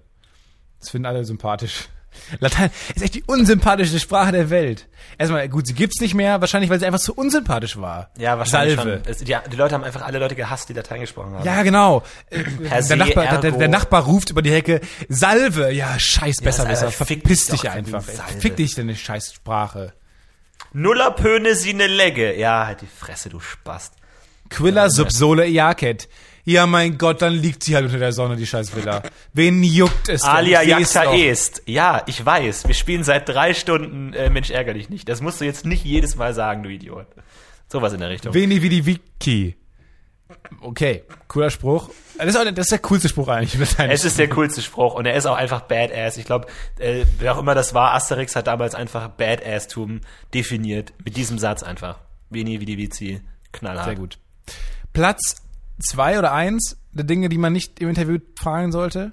Das finden alle sympathisch. Latein ist echt die unsympathischste Sprache der Welt. Erstmal, gut, sie gibt's nicht mehr, wahrscheinlich, weil sie einfach zu unsympathisch war. Ja, wahrscheinlich Salve. Es, die, die Leute haben einfach alle Leute gehasst, die Latein gesprochen haben. Ja, genau. Äh, der, Nachbar, der, der, Nachbar ruft über die Hecke, Salve! Ja, scheiß besser, einfach, fick Verpiss dich einfach. Salve. Fick dich, deine scheiß Sprache. Nuller Pöne sine Legge. Ja, halt die Fresse, du Spast. Quilla subsole iacet. Ja, mein Gott, dann liegt sie halt unter der Sonne, die scheiß Villa. Wen juckt es? denn? Alia doch. est. Ja, ich weiß. Wir spielen seit drei Stunden äh, Mensch ärger dich nicht. Das musst du jetzt nicht jedes Mal sagen, du Idiot. Sowas in der Richtung. Veni vidi vici. Okay, cooler Spruch. Das ist, auch, das ist der coolste Spruch eigentlich. Es ist der coolste Spruch und er ist auch einfach Badass. Ich glaube, äh, wer auch immer das war, Asterix hat damals einfach Badass-Tum definiert. Mit diesem Satz einfach. Veni vidi vici. Knallhart. Sehr gut. Platz zwei oder eins der Dinge, die man nicht im Interview fragen sollte.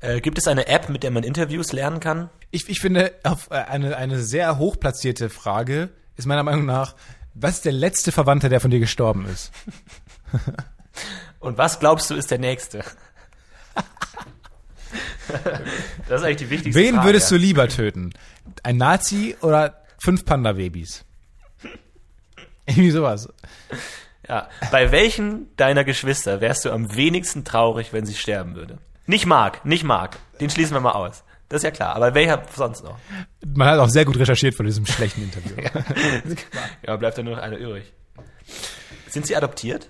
Äh, gibt es eine App, mit der man Interviews lernen kann? Ich, ich finde, auf äh, eine, eine sehr hochplatzierte Frage ist meiner Meinung nach, was ist der letzte Verwandte, der von dir gestorben ist? Und was glaubst du ist der nächste? das ist eigentlich die wichtigste Wen Frage. würdest du lieber töten? Ein Nazi oder fünf Panda-Babys? Irgendwie sowas. Ja. Bei welchen deiner Geschwister wärst du am wenigsten traurig, wenn sie sterben würde? Nicht Mark, nicht Mark. Den schließen wir mal aus. Das ist ja klar. Aber welcher sonst noch? Man hat auch sehr gut recherchiert von diesem schlechten Interview. Ja, bleibt ja nur noch einer übrig. Sind sie adoptiert?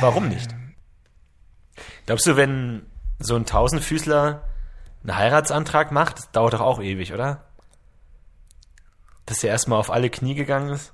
Warum nicht? Glaubst du, wenn so ein Tausendfüßler einen Heiratsantrag macht, das dauert doch auch ewig, oder? Dass er erstmal auf alle Knie gegangen ist?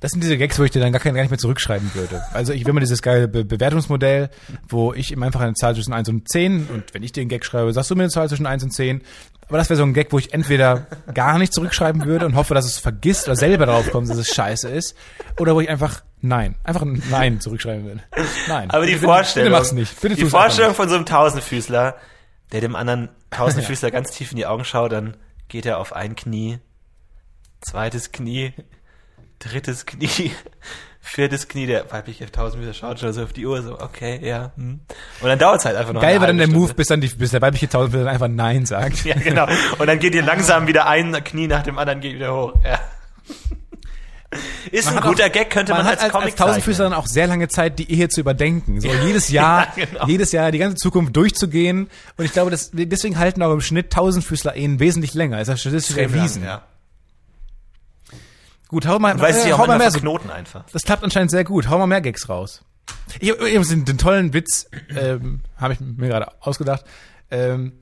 Das sind diese Gags, wo ich dir dann gar, gar nicht mehr zurückschreiben würde. Also ich will mal dieses geile Be Bewertungsmodell, wo ich ihm einfach eine Zahl zwischen 1 und 10 und wenn ich dir einen Gag schreibe, sagst du mir eine Zahl zwischen 1 und 10. Aber das wäre so ein Gag, wo ich entweder gar nicht zurückschreiben würde und hoffe, dass es vergisst oder selber darauf kommt, dass es scheiße ist. Oder wo ich einfach Nein, einfach ein Nein zurückschreiben würde. Nein. Aber die bitte, Vorstellung, Bitte mach's nicht. Bitte die Vorstellung von so einem Tausendfüßler, der dem anderen Tausendfüßler ganz tief in die Augen schaut, dann geht er auf ein Knie, zweites Knie, drittes Knie, viertes Knie, der weibliche Tausendfüßler schaut schon so auf die Uhr, so, okay, ja, hm. Und dann dauert es halt einfach noch Geil war dann der halbe Move, Stunde. bis dann die, bis der weibliche Tausendfüßler dann einfach Nein sagt. Ja, genau. Und dann geht ihr langsam wieder ein Knie nach dem anderen geht wieder hoch. Ja. Ist Man ein guter auch- Gag, könnte man, man als als, Comic als Tausendfüßler zeichnen. dann auch sehr lange Zeit, die Ehe zu überdenken. So jedes Jahr, genau. jedes Jahr die ganze Zukunft durchzugehen. Und ich glaube, das, deswegen halten auch im Schnitt Tausendfüßler Ehen wesentlich länger. Ist das statistisch Extrem erwiesen. lang, Ja. Gut, hau mal, Und weiß äh, hau mal mehr so. verknoten einfach. Das klappt anscheinend sehr gut. Hau mal mehr Gags raus. Ich, ich, den, den tollen Witz ähm, habe ich mir gerade ausgedacht. Ähm,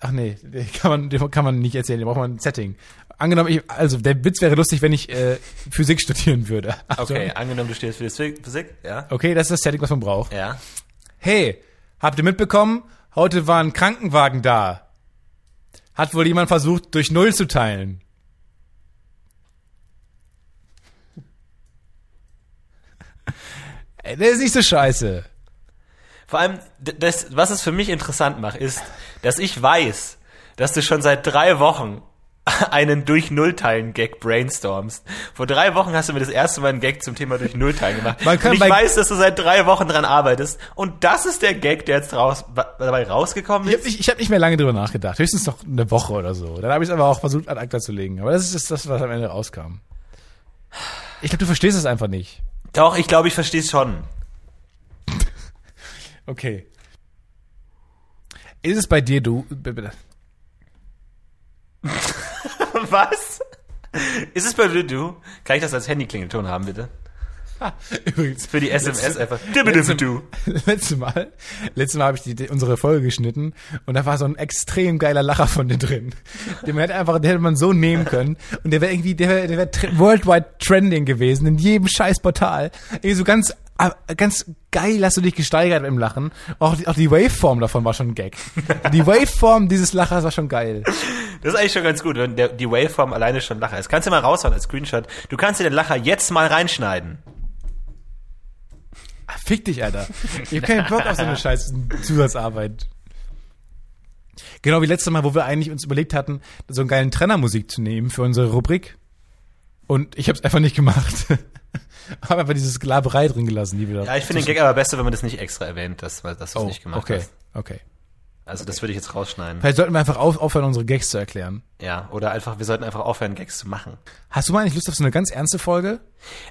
ach nee, den kann man, den kann man nicht erzählen. Den braucht man ein Setting. Angenommen, ich, also der Witz wäre lustig, wenn ich äh, Physik studieren würde. Achtung. Okay, angenommen, du stehst für das Physik, ja? Okay, das ist das Setting, was man braucht. Ja. Hey, habt ihr mitbekommen? Heute war ein Krankenwagen da. Hat wohl jemand versucht, durch Null zu teilen. Ey, der ist nicht so scheiße. Vor allem, das, was es für mich interessant macht, ist, dass ich weiß, dass du schon seit drei Wochen einen durch Nullteilen Gag brainstormst. Vor drei Wochen hast du mir das erste Mal einen Gag zum Thema durch Nullteilen gemacht. Man kann und ich weiß, dass du seit drei Wochen dran arbeitest. Und das ist der Gag, der jetzt raus, dabei rausgekommen Ich habe ist. nicht, ich hab nicht mehr lange drüber nachgedacht. Höchstens noch eine Woche oder so. Dann habe ich es aber auch versucht, ad acta zu legen. Aber das ist das, was am Ende rauskam. Ich glaube, du verstehst es einfach nicht. Doch, ich glaube, ich verstehe es schon. Okay. Ist es bei dir, du? Was? Ist es bei dir du? Kann ich das als Handy-Klingelton haben, bitte? Übrigens, Für die SMS einfach. letzte, letzte Mal, letztes Mal habe ich die, unsere Folge geschnitten und da war so ein extrem geiler Lacher von dir drin. Den hätte einfach, den hätte man so nehmen können und der wäre irgendwie, der wäre der wär worldwide trending gewesen in jedem scheiß Portal. Irgendwie so ganz, ah, ganz geil hast du dich gesteigert im Lachen. Auch, die- auch die Waveform davon war schon ein Gag. Die Waveform dieses Lachers war schon geil. Das ist eigentlich schon ganz gut, wenn der, die Waveform alleine schon Lacher ist. Kannst du mal raushauen als Screenshot. Du kannst dir den Lacher jetzt mal reinschneiden. Fick dich, Alter. Ich hab keinen Bock auf so eine scheiß Zusatzarbeit. Genau wie letztes Mal, wo wir eigentlich uns überlegt hatten, so einen geilen Trennermusik zu nehmen für unsere Rubrik. Und ich habe es einfach nicht gemacht. habe einfach diese Sklaverei drin gelassen, die wir Ja, ich finde den Gag aber besser, wenn man das nicht extra erwähnt, dass, dass du es oh, nicht gemacht okay, hast. okay. Also das würde ich jetzt rausschneiden. Vielleicht sollten wir einfach auf, aufhören, unsere Gags zu erklären. Ja, oder einfach, wir sollten einfach aufhören, Gags zu machen. Hast du mal eigentlich Lust auf so eine ganz ernste Folge?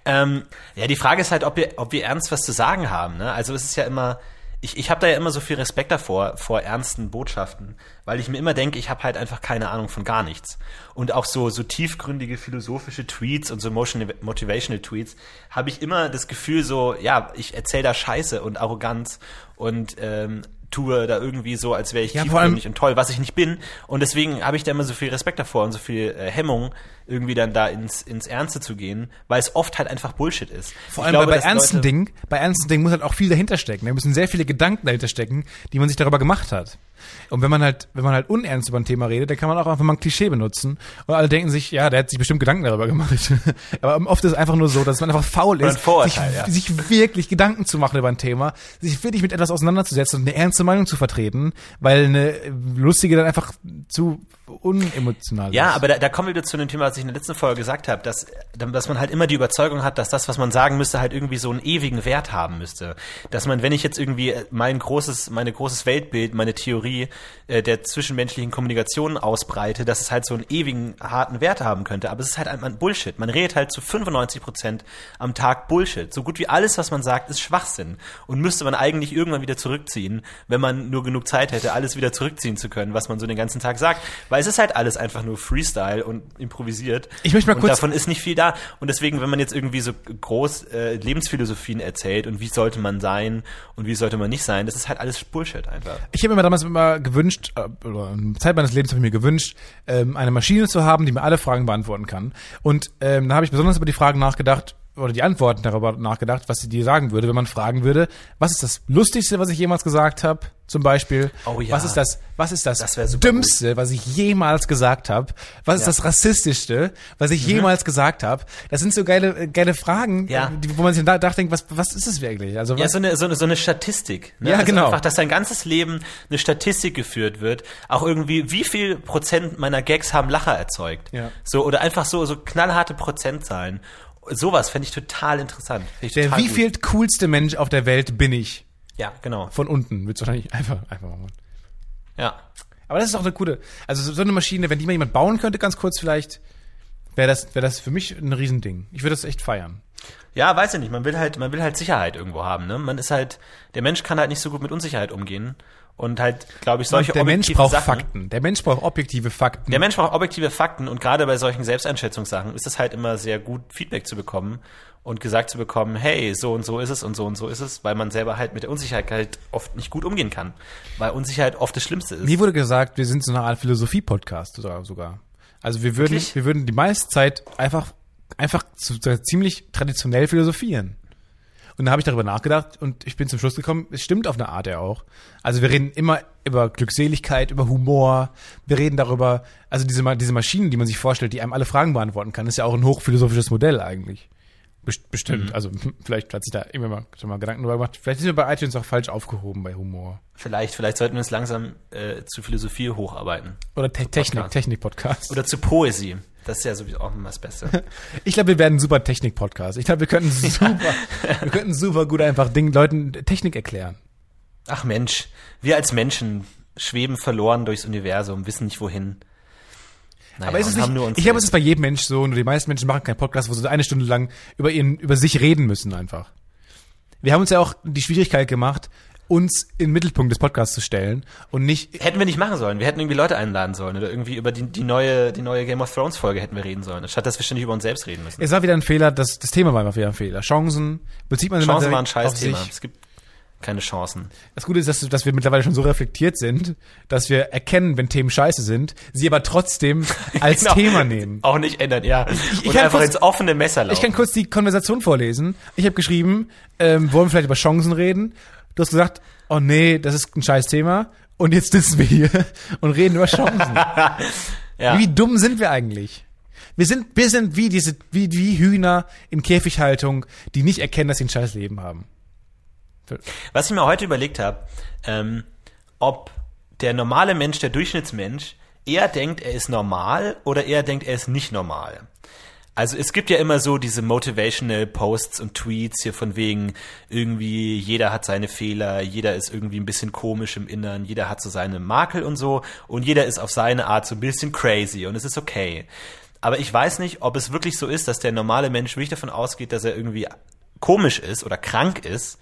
Ähm, ja, die Frage ist halt, ob wir, ob wir ernst was zu sagen haben. Ne? Also es ist ja immer, ich, ich habe da ja immer so viel Respekt davor, vor ernsten Botschaften, weil ich mir immer denke, ich habe halt einfach keine Ahnung von gar nichts. Und auch so, so tiefgründige philosophische Tweets und so motivational Tweets habe ich immer das Gefühl so, ja, ich erzähle da Scheiße und Arroganz und ähm, tue da irgendwie so, als wäre ich Ja, tiefgründig und toll, was ich nicht bin. Und deswegen habe ich da immer so viel Respekt davor und so viel äh, Hemmung, irgendwie dann da ins, ins Ernste zu gehen, weil es oft halt einfach Bullshit ist. Vor allem glaube, bei, bei ernsten Leute- Dingen, bei ernsten Dingen muss halt auch viel dahinter stecken. Da müssen sehr viele Gedanken dahinter stecken, die man sich darüber gemacht hat. Und wenn man halt, wenn man halt unernst über ein Thema redet, dann kann man auch einfach mal ein Klischee benutzen. Und alle denken sich, ja, der hat sich bestimmt Gedanken darüber gemacht. Aber oft ist es einfach nur so, dass man einfach faul ist, sich, ja. sich wirklich Gedanken zu machen über ein Thema, sich wirklich mit etwas auseinanderzusetzen und eine ernste Meinung zu vertreten, weil eine lustige dann einfach zu unemotional Ja, ist. aber da, da kommen wir wieder zu dem Thema, was ich in der letzten Folge gesagt habe, dass, dass man halt immer die Überzeugung hat, dass das, was man sagen müsste, halt irgendwie so einen ewigen Wert haben müsste. Dass man, wenn ich jetzt irgendwie mein großes, meine großes Weltbild, meine Theorie äh, der zwischenmenschlichen Kommunikation ausbreite, dass es halt so einen ewigen, harten Wert haben könnte. Aber es ist halt einfach Bullshit. Man redet halt zu 95 Prozent am Tag Bullshit. So gut wie alles, was man sagt, ist Schwachsinn. Und müsste man eigentlich irgendwann wieder zurückziehen, wenn man nur genug Zeit hätte, alles wieder zurückziehen zu können, was man so den ganzen Tag sagt. Weil es ist halt alles einfach nur Freestyle und improvisiert. Ich möchte mal und kurz- davon ist nicht viel da. Und deswegen, wenn man jetzt irgendwie so groß äh, Lebensphilosophien erzählt und wie sollte man sein und wie sollte man nicht sein, das ist halt alles Bullshit einfach. Ich habe mir damals immer gewünscht, äh, oder eine Zeit meines Lebens habe ich mir gewünscht, ähm, eine Maschine zu haben, die mir alle Fragen beantworten kann. Und ähm, da habe ich besonders über die Fragen nachgedacht, oder die Antworten darüber nachgedacht, was sie dir sagen würde, wenn man fragen würde, was ist das Lustigste, was ich jemals gesagt habe, zum Beispiel? Oh ja. Was ist das, was ist das, Das Dümmste, was ich jemals gesagt habe? Was ist Ja. Mhm. das Rassistischste, was ich jemals gesagt habe? Das sind so geile, geile Fragen, Ja. wo man sich da nachdenkt, was, was ist es wirklich? Also Ja, was, so eine, so eine, so eine Statistik. Ne? Ja, also genau. Einfach, dass dein ganzes Leben eine Statistik geführt wird. Auch irgendwie, wie viel Prozent meiner Gags haben Lacher erzeugt. Ja. So, oder einfach so, so knallharte Prozentzahlen. Sowas fände ich total interessant. Ich der total gut. wie viel coolste Mensch auf der Welt bin ich? Ja, genau. Von unten wird's wahrscheinlich einfach, einfach machen. Ja. Aber das ist auch eine coole, also so- so eine Maschine, wenn die mal jemand bauen könnte, ganz kurz vielleicht, wäre das, wäre das für mich ein Riesending. Ich würde das echt feiern. Ja, weiß ich nicht. Man will halt, man will halt Sicherheit irgendwo haben. Ne? Man ist halt, der Mensch kann halt nicht so gut mit Unsicherheit umgehen und halt, glaube ich, solche der Mensch braucht Sachen. Fakten. Der Mensch braucht objektive Fakten. Der Mensch braucht objektive Fakten und gerade bei solchen Selbsteinschätzungssachen ist es halt immer sehr gut, Feedback zu bekommen und gesagt zu bekommen, hey, so und so ist es und so und so ist es, weil man selber halt mit der Unsicherheit halt oft nicht gut umgehen kann. Weil Unsicherheit oft das Schlimmste ist. Mir wurde gesagt, wir sind so eine Art Philosophie-Podcast sogar- sogar. Also wir würden, Wirklich? wir würden die meiste Zeit einfach, einfach zu, zu, ziemlich traditionell philosophieren. Und dann habe ich darüber nachgedacht und ich bin zum Schluss gekommen, es stimmt auf eine Art ja auch. Also wir reden immer über Glückseligkeit, über Humor, wir reden darüber, also diese, diese Maschinen, die man sich vorstellt, die einem alle Fragen beantworten kann, ist ja auch ein hochphilosophisches Modell eigentlich. Best- Bestimmt. Also vielleicht hat sich da irgendwann mal schon mal Gedanken darüber gemacht. Vielleicht sind wir bei iTunes auch falsch aufgehoben bei Humor. Vielleicht, vielleicht sollten wir uns langsam äh, zu Philosophie hocharbeiten. Oder Te Technik, Podcast. Technik-Podcast. Oder zu Poesie. Das ist ja sowieso auch immer das Beste. Ich glaube, wir werden ein super Technik-Podcast. Ich glaube, wir könnten super, wir könnten super gut einfach Dingen, Leuten Technik erklären. Ach Mensch, wir als Menschen schweben verloren durchs Universum, wissen nicht wohin. Naja, Aber ist es nicht, ich glaube, es ist bei jedem Mensch so, nur die meisten Menschen machen keinen Podcast, wo sie eine Stunde lang über ihren, über sich reden müssen einfach. Wir haben uns ja auch die Schwierigkeit gemacht, uns in den Mittelpunkt des Podcasts zu stellen und nicht Hätten wir nicht machen sollen. Wir hätten irgendwie Leute einladen sollen oder irgendwie über die, die neue, die neue Game of Thrones Folge hätten wir reden sollen, anstatt dass wir ständig über uns selbst reden müssen. Es war wieder ein Fehler, das, das Thema war einfach wieder ein Fehler. Chancen, bezieht man Chancen immer waren ein auf Scheißthema. sich. Es gibt keine Chancen. Das Gute ist, dass, dass wir mittlerweile schon so reflektiert sind, dass wir erkennen, wenn Themen scheiße sind, sie aber trotzdem als Genau. Thema nehmen. Auch nicht ändern, ja. ich Und kann einfach kurz- ins offene Messer laufen. Ich kann kurz die Konversation vorlesen. Ich habe geschrieben, ähm, wollen wir vielleicht über Chancen reden? Du hast gesagt, oh nee, das ist ein scheiß Thema. Und jetzt sitzen wir hier und reden über Chancen. ja. Wie dumm sind wir eigentlich? Wir sind, wir sind wie diese, wie, wie Hühner in Käfighaltung, die nicht erkennen, dass sie ein scheiß Leben haben. Was ich mir heute überlegt habe, ähm, ob der normale Mensch, der Durchschnittsmensch, eher denkt, er ist normal oder eher denkt, er ist nicht normal. Also es gibt ja immer so diese motivational Posts und Tweets hier von wegen irgendwie jeder hat seine Fehler, jeder ist irgendwie ein bisschen komisch im Innern, jeder hat so seine Makel und so und jeder ist auf seine Art so ein bisschen crazy und es ist okay. Aber ich weiß nicht, ob es wirklich so ist, dass der normale Mensch wirklich davon ausgeht, dass er irgendwie komisch ist oder krank ist.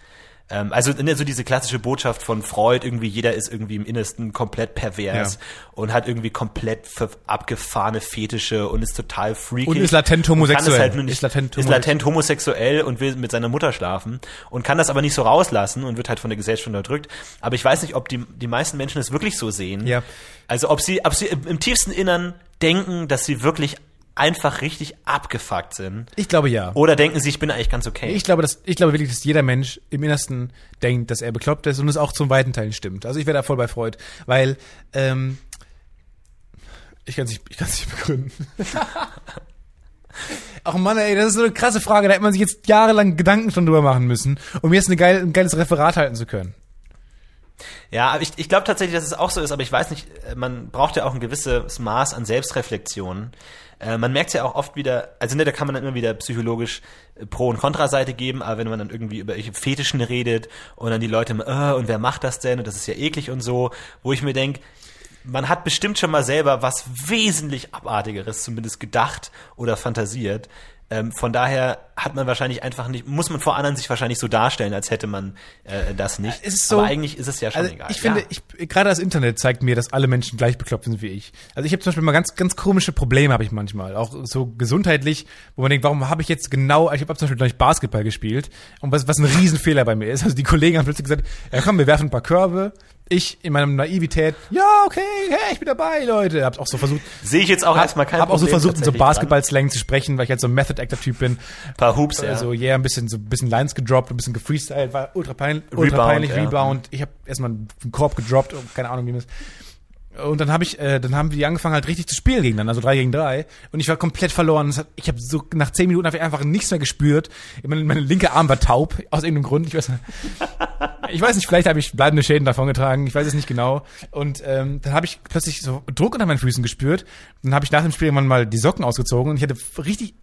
Ähm, also ne, so diese klassische Botschaft von Freud, irgendwie jeder ist irgendwie im Innersten komplett pervers Ja. und hat irgendwie komplett abgefahrene Fetische und ist total freaky. Und ist latent kann homosexuell. halt nicht, Ist latent ist latent homosexuell und will mit seiner Mutter schlafen und kann das aber nicht so rauslassen und wird halt von der Gesellschaft unterdrückt. Aber ich weiß nicht, ob die, die meisten Menschen es wirklich so sehen. Ja. Also ob sie, ob sie im tiefsten Innern denken, dass sie wirklich einfach richtig abgefuckt sind. Ich glaube ja. Oder denken sie, ich bin eigentlich ganz okay. Ich glaube, dass, ich glaube wirklich, dass jeder Mensch im Innersten denkt, dass er bekloppt ist und es auch zum weiten Teil stimmt. Also ich wäre da voll bei Freud, weil ähm, ich kann es nicht, ich kann's nicht begründen. Ach Mann, ey, das ist so eine krasse Frage. Da hätte man sich jetzt jahrelang Gedanken schon drüber machen müssen, um jetzt eine geile, ein geiles Referat halten zu können. Ja, aber ich, ich glaube tatsächlich, dass es auch so ist, aber ich weiß nicht, äh, man braucht ja auch ein gewisses Maß an Selbstreflexion. Äh, man merkt ja auch oft wieder, also ne, da kann man dann immer wieder psychologisch äh, Pro- und Kontraseite geben, aber wenn man dann irgendwie über irgendwelche Fetischen redet und dann die Leute, äh, und wer macht das denn und das ist ja eklig und so, wo ich mir denke, man hat bestimmt schon mal selber was wesentlich Abartigeres zumindest gedacht oder fantasiert. Ähm, von daher hat man wahrscheinlich einfach nicht, muss man vor anderen sich wahrscheinlich so darstellen, als hätte man äh, das nicht. Ist so- Aber eigentlich ist es ja schon Also egal. ich finde, ja. ich, gerade das Internet zeigt mir, dass alle Menschen gleich bekloppt sind wie ich. Also ich habe zum Beispiel mal ganz, ganz komische Probleme habe ich manchmal, auch so gesundheitlich, wo man denkt, warum habe ich jetzt genau, ich habe zum Beispiel neulich Basketball gespielt und was, was ein Riesenfehler bei mir ist. Also die Kollegen haben plötzlich gesagt, ja komm, wir werfen ein paar Körbe. Ich in meiner Naivität, ja okay, hey, ich bin dabei, Leute. Hab's auch so versucht, Sehe ich jetzt auch erstmal kein hab auch so versucht, in so. Basketball-Slang zu sprechen, weil ich halt so ein Method-Actor-Typ bin. Paar Hoops, ja. Also yeah, ein bisschen so ein bisschen Lines gedroppt, ein bisschen gefreestylt, war ultra, pein, ultra Rebound, peinlich, ja. Rebound. Ich habe erstmal einen Korb gedroppt, und keine Ahnung wie man das. Und dann habe ich, äh, dann haben die angefangen halt richtig zu spielen gegeneinander, also drei gegen drei. Und ich war komplett verloren. Hat, ich habe so nach zehn Minuten hab ich einfach nichts mehr gespürt. Meine, meine linke Arm war taub aus irgendeinem Grund. Ich weiß, nicht. Ich weiß nicht, vielleicht habe ich bleibende Schäden davongetragen. Ich weiß es nicht genau. Und ähm, dann habe ich plötzlich so Druck unter meinen Füßen gespürt. Dann habe ich nach dem Spiel irgendwann mal die Socken ausgezogen und ich hatte richtig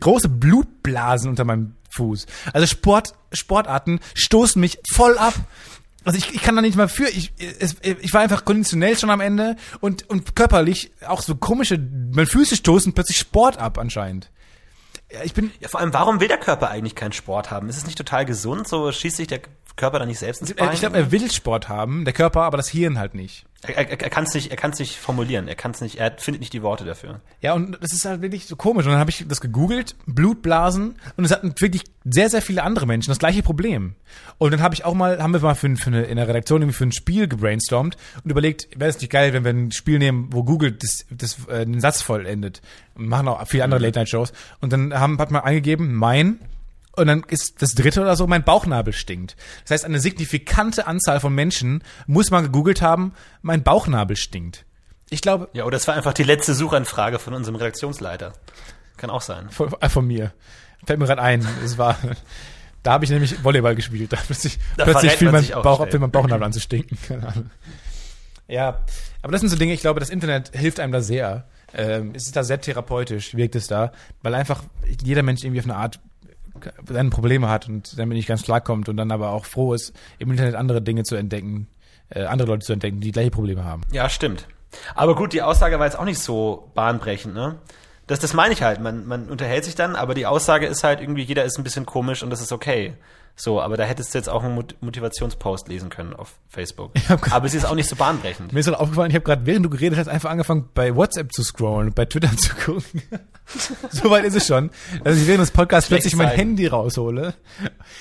große Blutblasen unter meinem Fuß. Also Sport, Sportarten stoßen mich voll ab. Also ich, ich kann da nicht mal für. Ich, es, ich war einfach konditionell schon am Ende und, und körperlich auch so komische, meine Füße stoßen plötzlich Sport ab anscheinend. Ja, Ich bin, ja, vor allem, warum will der Körper eigentlich keinen Sport haben? Ist es nicht total gesund? So schießt sich der Körper dann nicht selbst ins Bein? ich glaube, er will Sport haben, der Körper, aber das Hirn halt nicht. er, er, er kann es nicht, er kann's nicht formulieren. Er kann's nicht, er findet nicht die Worte dafür. Ja, und das ist halt wirklich so komisch. Und dann habe ich das gegoogelt, Blutblasen, und es hatten wirklich sehr, sehr viele andere Menschen das gleiche Problem. Und dann habe ich auch mal, haben wir mal für, für eine, in der Redaktion irgendwie für ein Spiel gebrainstormt und überlegt, wäre es nicht geil, wenn wir ein Spiel nehmen, wo Google das, das, äh, den Satz vollendet. Machen auch viele andere Late-Night-Shows. Und dann haben, hat man eingegeben, mein, und dann ist das dritte oder so, mein Bauchnabel stinkt. Das heißt, eine signifikante Anzahl von Menschen muss man gegoogelt haben, mein Bauchnabel stinkt. Ich glaube, Ja, oder es war einfach die letzte Suchanfrage von unserem Redaktionsleiter. Kann auch sein. von, äh, von mir. Fällt mir gerade ein. Es war, da habe ich nämlich Volleyball gespielt. Da plötzlich, Da plötzlich fiel mein Bauch, fiel mein Bauchnabel an zu stinken. Keine Ahnung. Ja, aber das sind so Dinge, ich glaube, das Internet hilft einem da sehr. Ähm, es ist da sehr therapeutisch, wirkt es da, weil einfach jeder Mensch irgendwie auf eine Art seine Probleme hat und damit nicht ganz klarkommt und dann aber auch froh ist, im Internet andere Dinge zu entdecken, äh, andere Leute zu entdecken, die gleiche Probleme haben. Ja, stimmt. Aber gut, die Aussage war jetzt auch nicht so bahnbrechend, ne? Das, das meine ich halt. Man, man unterhält sich dann, aber die Aussage ist halt irgendwie, jeder ist ein bisschen komisch und das ist okay. So, aber da hättest du jetzt auch einen Mot- Motivationspost lesen können auf Facebook. Aber es ist auch nicht so bahnbrechend. Mir ist gerade aufgefallen, ich habe gerade, während du geredet hast, einfach angefangen, bei WhatsApp zu scrollen und bei Twitter zu gucken. so weit ist es schon, dass ich während des Podcasts Schlecht plötzlich mein sein. Handy raushole.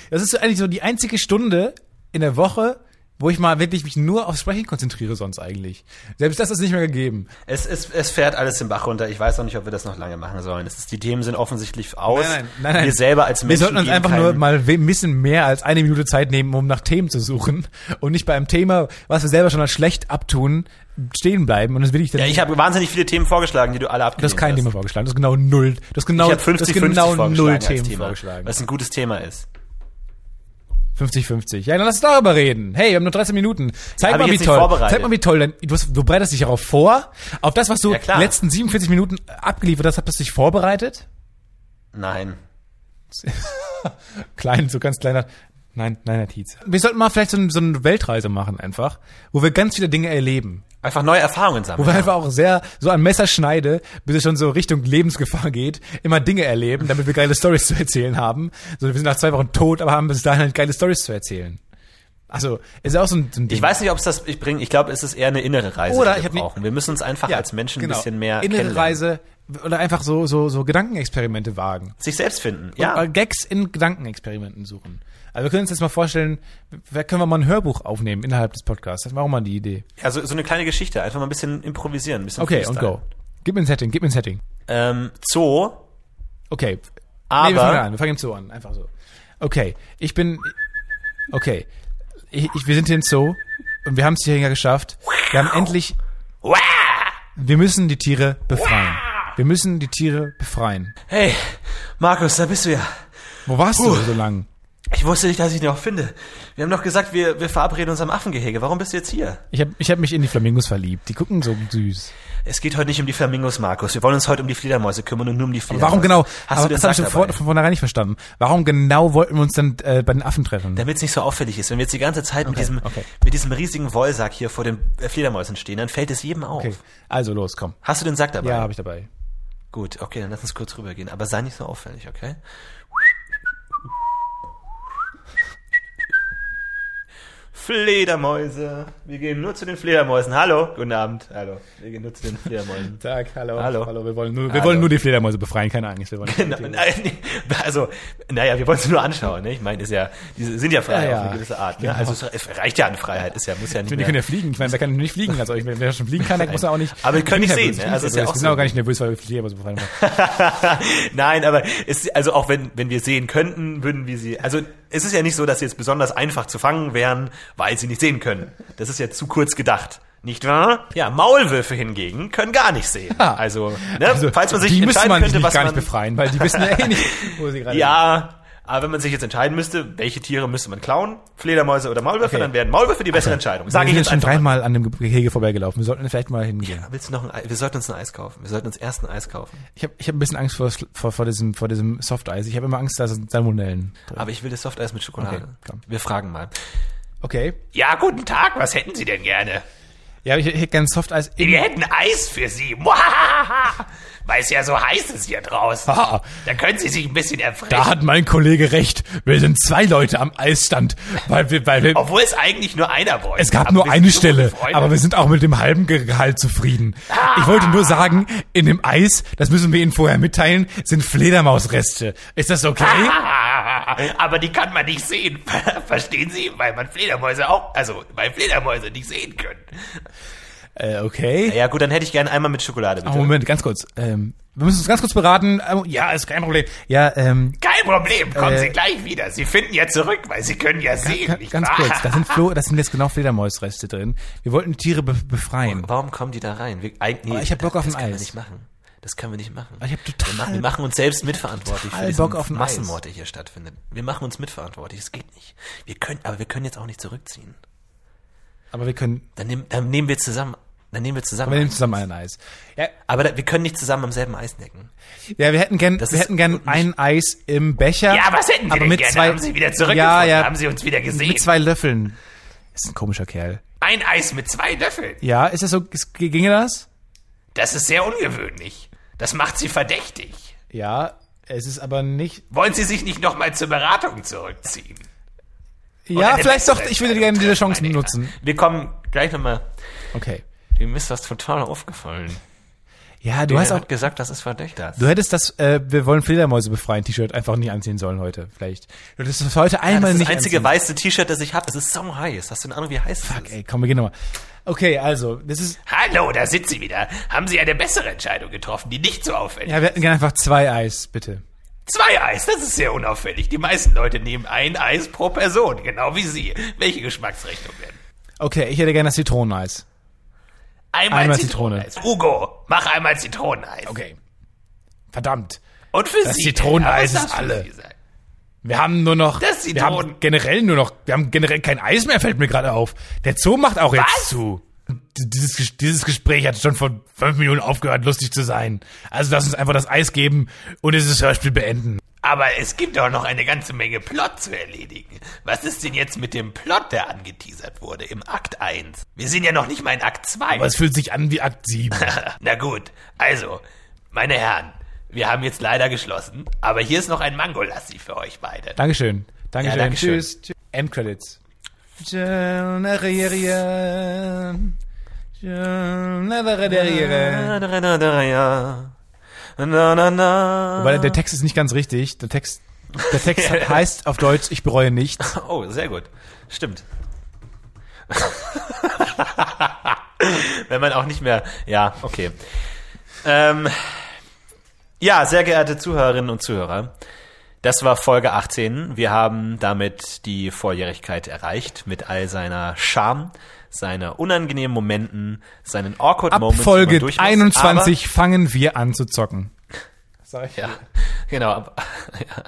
Das ist eigentlich so die einzige Stunde in der Woche, wo ich mal wirklich mich nur aufs Sprechen konzentriere sonst eigentlich. Selbst das ist nicht mehr gegeben. Es, es, es fährt alles den Bach runter. Ich weiß auch nicht, ob wir das noch lange machen sollen. Es ist, die Themen sind offensichtlich aus. Wir selber als Wir Menschen sollten uns einfach nur mal ein bisschen mehr als eine Minute Zeit nehmen, um nach Themen zu suchen und nicht bei einem Thema, was wir selber schon als schlecht abtun, stehen bleiben. Und das will ich dann Ja, ich habe wahnsinnig viele Themen vorgeschlagen, die du alle Du abgelehnt hast kein hast. Thema vorgeschlagen. Du hast genau null. Du hast genau, Ich habe 50-50 du hast genau vorgeschlagen null als Themen Thema, vorgeschlagen. was ein gutes Thema ist. 50-50. Ja, dann lass uns darüber reden. Hey, wir haben nur 13 Minuten. Zeig mal, wie toll. Zeig mal, wie toll. Denn du, hast, du bereitest dich darauf vor. Auf das, was du Ja, letzten 47 Minuten abgeliefert hast, hast du dich vorbereitet? Nein. Klein, so ganz kleiner. Nein, nein, Herr Tietz. Wir sollten mal vielleicht so, ein- so eine Weltreise machen einfach, wo wir ganz viele Dinge erleben. Einfach neue Erfahrungen Wo sammeln. wir einfach auch sehr so an Messerschneide, bis es schon so Richtung Lebensgefahr geht, immer Dinge erleben, damit wir geile Stories zu erzählen haben. So, wir sind nach zwei Wochen tot, aber haben bis dahin halt geile Stories zu erzählen. Also, ist ja auch so ein, so ein Ding. Ich weiß nicht, ob es das ich bringe. Ich glaube, es ist eher eine innere Reise, Oder die wir brauchen. Wir müssen uns einfach als Menschen genau. ein bisschen mehr Innere. Reise oder einfach so, so, so Gedankenexperimente wagen. Sich selbst finden. Ja. Ja. Gags in Gedankenexperimenten suchen. Also wir können uns jetzt mal vorstellen, wer können wir mal ein Hörbuch aufnehmen innerhalb des Podcasts? Das war auch mal die Idee. Also so eine kleine Geschichte. Einfach mal ein bisschen improvisieren. Ein bisschen Okay, und go. Gib mir ein Setting, gib mir ein Setting. Ähm, Zoo. Okay. Aber- nee, wir fangen an, wir fangen im Zoo an, einfach so. Okay, ich bin, okay, ich, ich, wir sind hier im Zoo und wir haben es hierhin geschafft. Wir haben endlich, wir müssen die Tiere befreien. Wir müssen die Tiere befreien. Hey, Markus, da bist du ja. Wo warst du so lang? Ich wusste nicht, dass ich dich noch finde. Wir haben doch gesagt, wir, wir verabreden uns am Affengehege. Warum bist du jetzt hier? Ich habe ich hab mich in die Flamingos verliebt. Die gucken so süß. Es geht heute nicht um die Flamingos, Markus. Wir wollen uns heute um die Fledermäuse kümmern und nur um die Fledermäuse. Warum genau? Hast aber du das habe ich dabei? von vornherein nicht verstanden. Warum genau wollten wir uns dann äh, bei den Affen treffen? Damit es nicht so auffällig ist. Wenn wir jetzt die ganze Zeit mit, diesem, okay. mit diesem riesigen Wollsack hier vor den äh, Fledermäusen stehen, dann fällt es jedem auf. Okay, also los, komm. Hast du den Sack dabei? Ja, habe ich dabei. Gut, okay, dann lass uns kurz rübergehen. Aber sei nicht so auffällig, okay? Fledermäuse. Wir gehen nur zu den Fledermäusen. Hallo, guten Abend. Hallo. Wir gehen nur zu den Fledermäusen. Tag, hallo. Hallo. Hallo, wir wollen nur, wir Hallo. wollen nur die Fledermäuse befreien, keine Angst. Wir wollen Genau, also, naja, wir wollen es nur anschauen. Ne? Ich meine, ist ja, diese sind ja frei Ja, auf eine gewisse Art. Ne? Genau. Also es reicht ja an Freiheit. Ist ja, muss ja nicht Die mehr. können ja fliegen. Ich meine, wer kann nicht fliegen? Also, ich, wer schon fliegen kann, der muss ja auch nicht. Aber wir können nicht sehen, ne? Also ist ja auch Wir sind so. auch gar nicht nervös, weil wir Fledermäuse befreien wollen. Nein, aber es, also auch wenn, wenn wir sehen könnten, würden wir sie, also es ist ja nicht so, dass sie jetzt besonders einfach zu fangen wären, weil sie nicht sehen können. Das ist ja zu kurz gedacht. Nicht wahr? Ja, Maulwürfe hingegen können gar nicht sehen. Ja. Also, ne, Also, falls man sich die müsste entscheiden man könnte, was gar man, nicht befreien, weil die wissen ja eh nicht, wo sie gerade Ja, aber wenn man sich jetzt entscheiden müsste, welche Tiere müsste man klauen, Fledermäuse oder Maulwürfe, Okay. dann wären Maulwürfe die bessere Entscheidung. sind. Sage wir ich sind jetzt schon dreimal an dem Gehege vorbeigelaufen. Wir sollten vielleicht mal hingehen. Willst du noch ein Ei? Wir sollten uns ein Eis kaufen. Wir sollten uns erst ein Eis kaufen. Ich habe ich hab ein bisschen Angst vor, vor, vor diesem, vor diesem Softeis. Ich habe immer Angst, da sind Salmonellen drin. Aber ich will das Softeis mit Schokolade. Okay, komm. Wir fragen mal. Okay. Ja, guten Tag. Was hätten Sie denn gerne? Ja, ich, hätte gerne Softeis Wir hätten Eis für Sie. Weil es ja so heiß ist hier draußen. Ah. Da können Sie sich ein bisschen erfrischen. Da hat mein Kollege recht. Wir sind zwei Leute am Eisstand, weil wir, weil wir, Obwohl es eigentlich nur einer wollte. es gab Aber nur eine Stelle, aber wir sind auch mit dem halben Gehalt zufrieden. Ich wollte nur sagen, in dem Eis, das müssen wir Ihnen vorher mitteilen, sind Fledermausreste. Ist das okay? Aber die kann man nicht sehen. Verstehen Sie? Weil man Fledermäuse auch, also weil Fledermäuse nicht sehen können. Äh, okay. Ja gut, dann hätte ich gerne einmal mit Schokolade, bitte. Oh, Moment, ganz kurz. Ähm, wir müssen uns ganz kurz beraten. Ähm, Ja, ist kein Problem. Ja, ähm, Kein Problem, kommen Äh, Sie gleich wieder. Sie finden ja zurück, weil Sie können ja sehen, ganz, nicht ganz wahr? kurz. Da sind Flo, da sind jetzt genau Fledermausreste drin. Wir wollten die Tiere be befreien. Warum kommen die da rein? Wir, eig- nee, Aber ich hab Bock auf das ein Eis. wir nicht machen. Das können wir nicht machen. Ich hab wir, total- machen, wir machen uns selbst mitverantwortlich für diesen Bock auf Massenmord, der hier stattfindet. Wir machen uns mitverantwortlich. Es geht nicht. Wir können, aber wir können jetzt auch nicht zurückziehen. Aber wir können, Dann, nehmen- dann nehmen wir zusammen. Dann nehmen wir zusammen. wir nehmen zusammen ein Eis. Ja, aber da, wir können nicht zusammen am selben Eis necken. ja wir hätten gern, Das wir hätten gern ein Eis im Becher. Ja, was hätten Sie aber mit gerne? zwei, Haben Sie wieder zurückgefunden? Ja, ja. Haben Sie uns wieder gesehen? Mit zwei Löffeln. Ist ein komischer Kerl. Ein Eis mit zwei Löffeln. Ja, ist das so, ginge das? Das ist sehr ungewöhnlich. Das macht Sie verdächtig. Ja, es ist aber nicht. Wollen Sie sich nicht nochmal zur Beratung zurückziehen? Ja, vielleicht doch, ich würde gerne diese Chance nutzen. Wir kommen gleich nochmal. Okay. Dem ist das total aufgefallen. Ja, du Du hast auch. gesagt, das ist verdächtig. Du hättest das, äh, wir wollen Fledermäuse befreien T-Shirt einfach nie anziehen sollen heute, vielleicht. Du hättest das heute Ja, einmal das ist nicht das einzige anziehen. weiße T-Shirt, das ich habe. Es ist so heiß. Hast du eine Ahnung, wie heiß es Fuck, ist? ey, komm, wir gehen nochmal. Okay, also, das ist, Hallo, da sind Sie wieder. Haben Sie eine bessere Entscheidung getroffen, die nicht so auffällig ja, wir hätten gerne einfach zwei Eis, bitte. Zwei Eis, das ist sehr unauffällig. Die meisten Leute nehmen ein Eis pro Person, genau wie Sie. Welche Geschmacksrichtung denn? Okay, ich hätte gerne das Zitroneneis. Einmal, Einmal Zitroneneis. Hugo, mach einmal Zitroneneis. Okay. Verdammt. Und für Das Sie. Zitroneneis ist alle. Wir haben nur noch, Das wir haben generell nur noch, wir haben generell kein Eis mehr, fällt mir gerade auf. Der Zoo macht auch jetzt Was? zu. Dieses, dieses Gespräch hat schon vor fünf Minuten aufgehört, lustig zu sein. Also lass uns einfach das Eis geben und dieses Hörspiel beenden. Aber es gibt doch noch eine ganze Menge Plot zu erledigen. Was ist denn jetzt mit dem Plot, der angeteasert wurde im Akt 1? Wir sind ja noch nicht mal in Akt 2. Aber es fühlt sich an wie Akt 7. Na gut, also, meine Herren, wir haben jetzt leider geschlossen, aber hier ist noch ein Mangolassi für euch beide. Dankeschön. Dankeschön. Ja, Dankeschön. Tschüss. Tschüss. Endcredits. Weil der Text ist nicht ganz richtig. Der Text, der Text heißt auf Deutsch, ich bereue nichts. Oh, sehr gut. Stimmt. Wenn man auch nicht mehr. Ja, okay. Ähm, ja, sehr geehrte Zuhörerinnen und Zuhörer. Das war Folge 18. Wir haben damit die Volljährigkeit erreicht mit all seiner Charme, seiner unangenehmen Momenten, seinen awkward Ab Moments. Folge man durch muss. 21 fangen wir an zu zocken. Aber, ja, genau. ab- ja.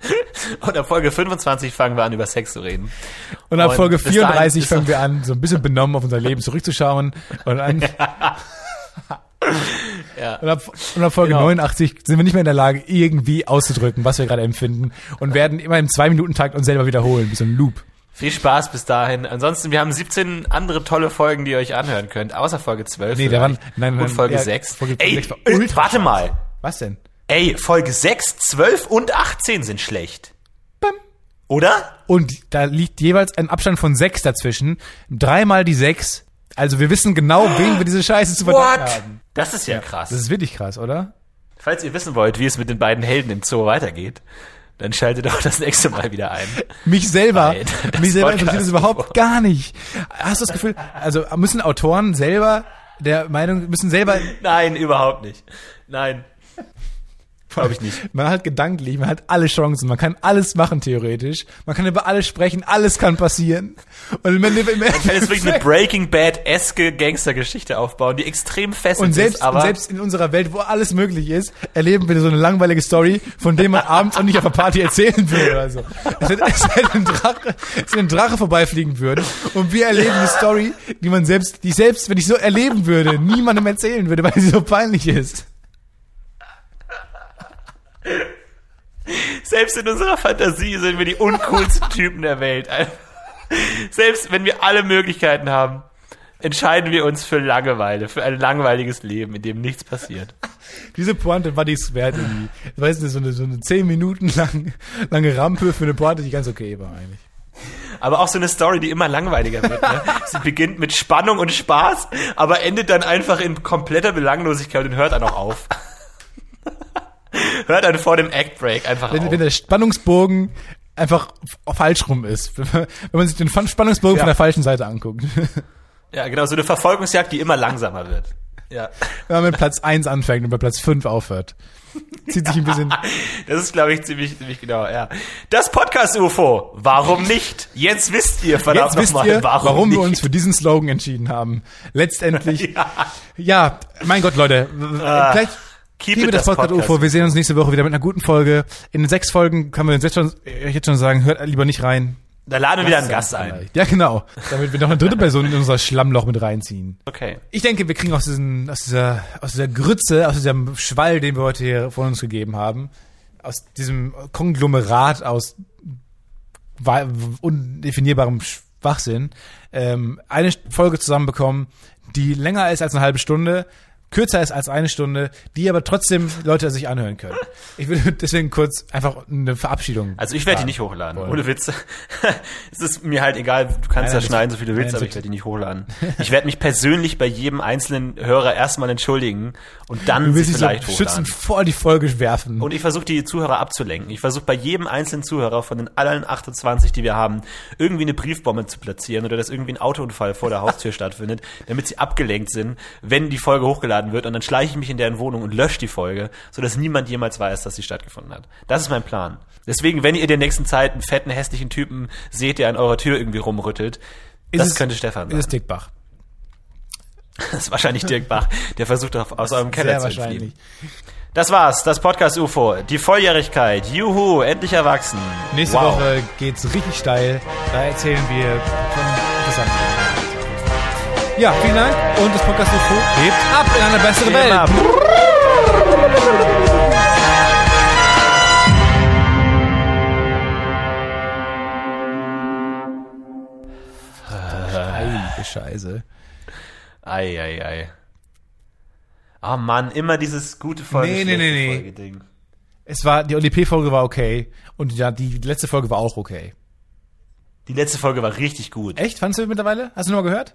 Und ab Folge 25 fangen wir an, über Sex zu reden. Und ab Und Folge bis dahin 34 ist fangen wir an, so ein bisschen benommen auf unser Leben zurückzuschauen. Und, an, Ja. und, ab, und ab Folge Genau. 89 sind wir nicht mehr in der Lage, irgendwie auszudrücken, was wir gerade empfinden. Und werden immer im Zwei-Minuten-Takt uns selber wiederholen, wie so ein Loop. Viel Spaß bis dahin. Ansonsten, wir haben 17 andere tolle Folgen, die ihr euch anhören könnt, außer Folge 12. Nee, da waren- nein, nein, Und Folge ja, 6. Folge Ey, 6 war äh, warte scheiße. mal. Was denn? Ey, Folge 6, 12 und 18 sind schlecht. Oder? Und da liegt jeweils ein Abstand von sechs dazwischen. Dreimal die sechs. Also wir wissen genau, wen wir diese Scheiße zu verdanken haben. Das ist ja, krass. Das ist wirklich krass, oder? Falls ihr wissen wollt, wie es mit den beiden Helden im Zoo weitergeht, dann schaltet doch das nächste Mal wieder ein. Mich selber, Nein, mich selber interessiert das überhaupt gar nicht. Hast du das Gefühl, also müssen Autoren selber der Meinung, müssen selber, Nein, überhaupt nicht. Nein. Glaube ich nicht. man hat gedanklich, man hat alle Chancen, man kann alles machen theoretisch, man kann über alles sprechen, alles kann passieren. Und im Ende, im Man kann jetzt wirklich eine Endeffekt- Breaking Bad-eske Gangstergeschichte aufbauen, die extrem fesselnd und selbst, ist, aber und selbst in unserer Welt, wo alles möglich ist, erleben wir so eine langweilige Story, von der man abends auch nicht auf der Party erzählen will oder so. Es hätte, es hätte ein Drache, es hätte ein Drache vorbeifliegen würde und wir erleben eine Story, die man selbst, die ich selbst, wenn ich so erleben würde, niemandem erzählen würde, weil sie so peinlich ist. Selbst in unserer Fantasie sind wir die uncoolsten Typen der Welt. Selbst wenn wir alle Möglichkeiten haben, entscheiden wir uns für Langeweile, für ein langweiliges Leben, in dem nichts passiert. Diese Pointe war dies wert irgendwie. Weißt du, so eine, so eine zehn Minuten lang, lange Rampe für eine Pointe, die ganz okay war eigentlich. Aber auch so eine Story, die immer langweiliger wird. Ne? Sie beginnt mit Spannung und Spaß, aber endet dann einfach in kompletter Belanglosigkeit und hört dann auch auf. Hört dann vor dem Act Break einfach Wenn, auf. wenn der Spannungsbogen einfach falsch rum ist. Wenn man sich den Spannungsbogen Ja. von der falschen Seite anguckt. Ja, genau, so eine Verfolgungsjagd, die immer langsamer wird. Ja. Wenn man mit Platz 1 anfängt und bei Platz 5 aufhört. Zieht sich ein bisschen. Das ist, glaube ich, ziemlich, ziemlich genau, ja. Das Podcast-UFO. Warum nicht? Jetzt wisst ihr, verdammt Jetzt wisst nochmal, ihr, warum, warum, nicht. wir uns für diesen Slogan entschieden haben. Letztendlich. ja. Ja, mein Gott, Leute. Ah, Vielleicht Keep liebe it das das Podcast Podcast. UFO. Wir sehen uns nächste Woche wieder mit einer guten Folge. In den sechs Folgen können wir uns jetzt schon, äh, jetzt schon sagen, hört lieber nicht rein. Da laden wir wieder einen Gast ein. Ja, genau. Damit wir noch eine dritte Person in unser Schlammloch mit reinziehen. Okay. Ich denke, wir kriegen aus, diesen, aus, dieser, aus dieser Grütze, aus diesem Schwall, den wir heute hier von uns gegeben haben, aus diesem Konglomerat aus undefinierbarem Schwachsinn, ähm, eine Folge zusammenbekommen, die länger ist als eine halbe Stunde, kürzer ist als eine Stunde, die aber trotzdem Leute sich anhören können. Ich würde deswegen kurz einfach eine Verabschiedung. Also ich werde die nicht hochladen, ohne Witz. es ist mir halt egal, du kannst ja schneiden, so viel du nein, willst, aber ich werde die nicht hochladen. Ich werde mich persönlich bei jedem einzelnen Hörer erstmal entschuldigen und dann Du willst sie dich so vielleicht hochladen. schützend vor die Folge werfen. Und ich versuche die Zuhörer abzulenken. Ich versuche bei jedem einzelnen Zuhörer von den allen 28, die wir haben, irgendwie eine Briefbombe zu platzieren oder dass irgendwie ein Autounfall vor der Haustür stattfindet, damit sie abgelenkt sind, wenn die Folge hochgeladen wird. Und dann schleiche ich mich in deren Wohnung und lösche die Folge, sodass niemand jemals weiß, dass sie stattgefunden hat. Das ist mein Plan. Deswegen, wenn ihr in der nächsten Zeit einen fetten, hässlichen Typen seht, der an eurer Tür irgendwie rumrüttelt, Ist das es- könnte Stefan ist es sein. Dick Bach. Das ist wahrscheinlich Dirk Bach, der versucht aus eurem Keller Sehr zu entfliehen. wahrscheinlich. Das war's, das Podcast UFO. Die Volljährigkeit. Juhu, endlich erwachsen. Nächste Wow. Woche geht's richtig steil. Da erzählen wir von interessanten. Ja, vielen Dank. Und das Podcast UFO hebt ab in eine bessere Welt. Immer. Heilige Scheiße. Ei, ei, ei. Ah Mann, immer dieses gute Folge, Nee, nee, nee, nee. Folge Ding. Es war, die ODP-Folge war okay. Und ja, die letzte Folge war auch okay. Die letzte Folge war richtig gut. Echt? Fandest du mittlerweile? Hast du noch mal gehört?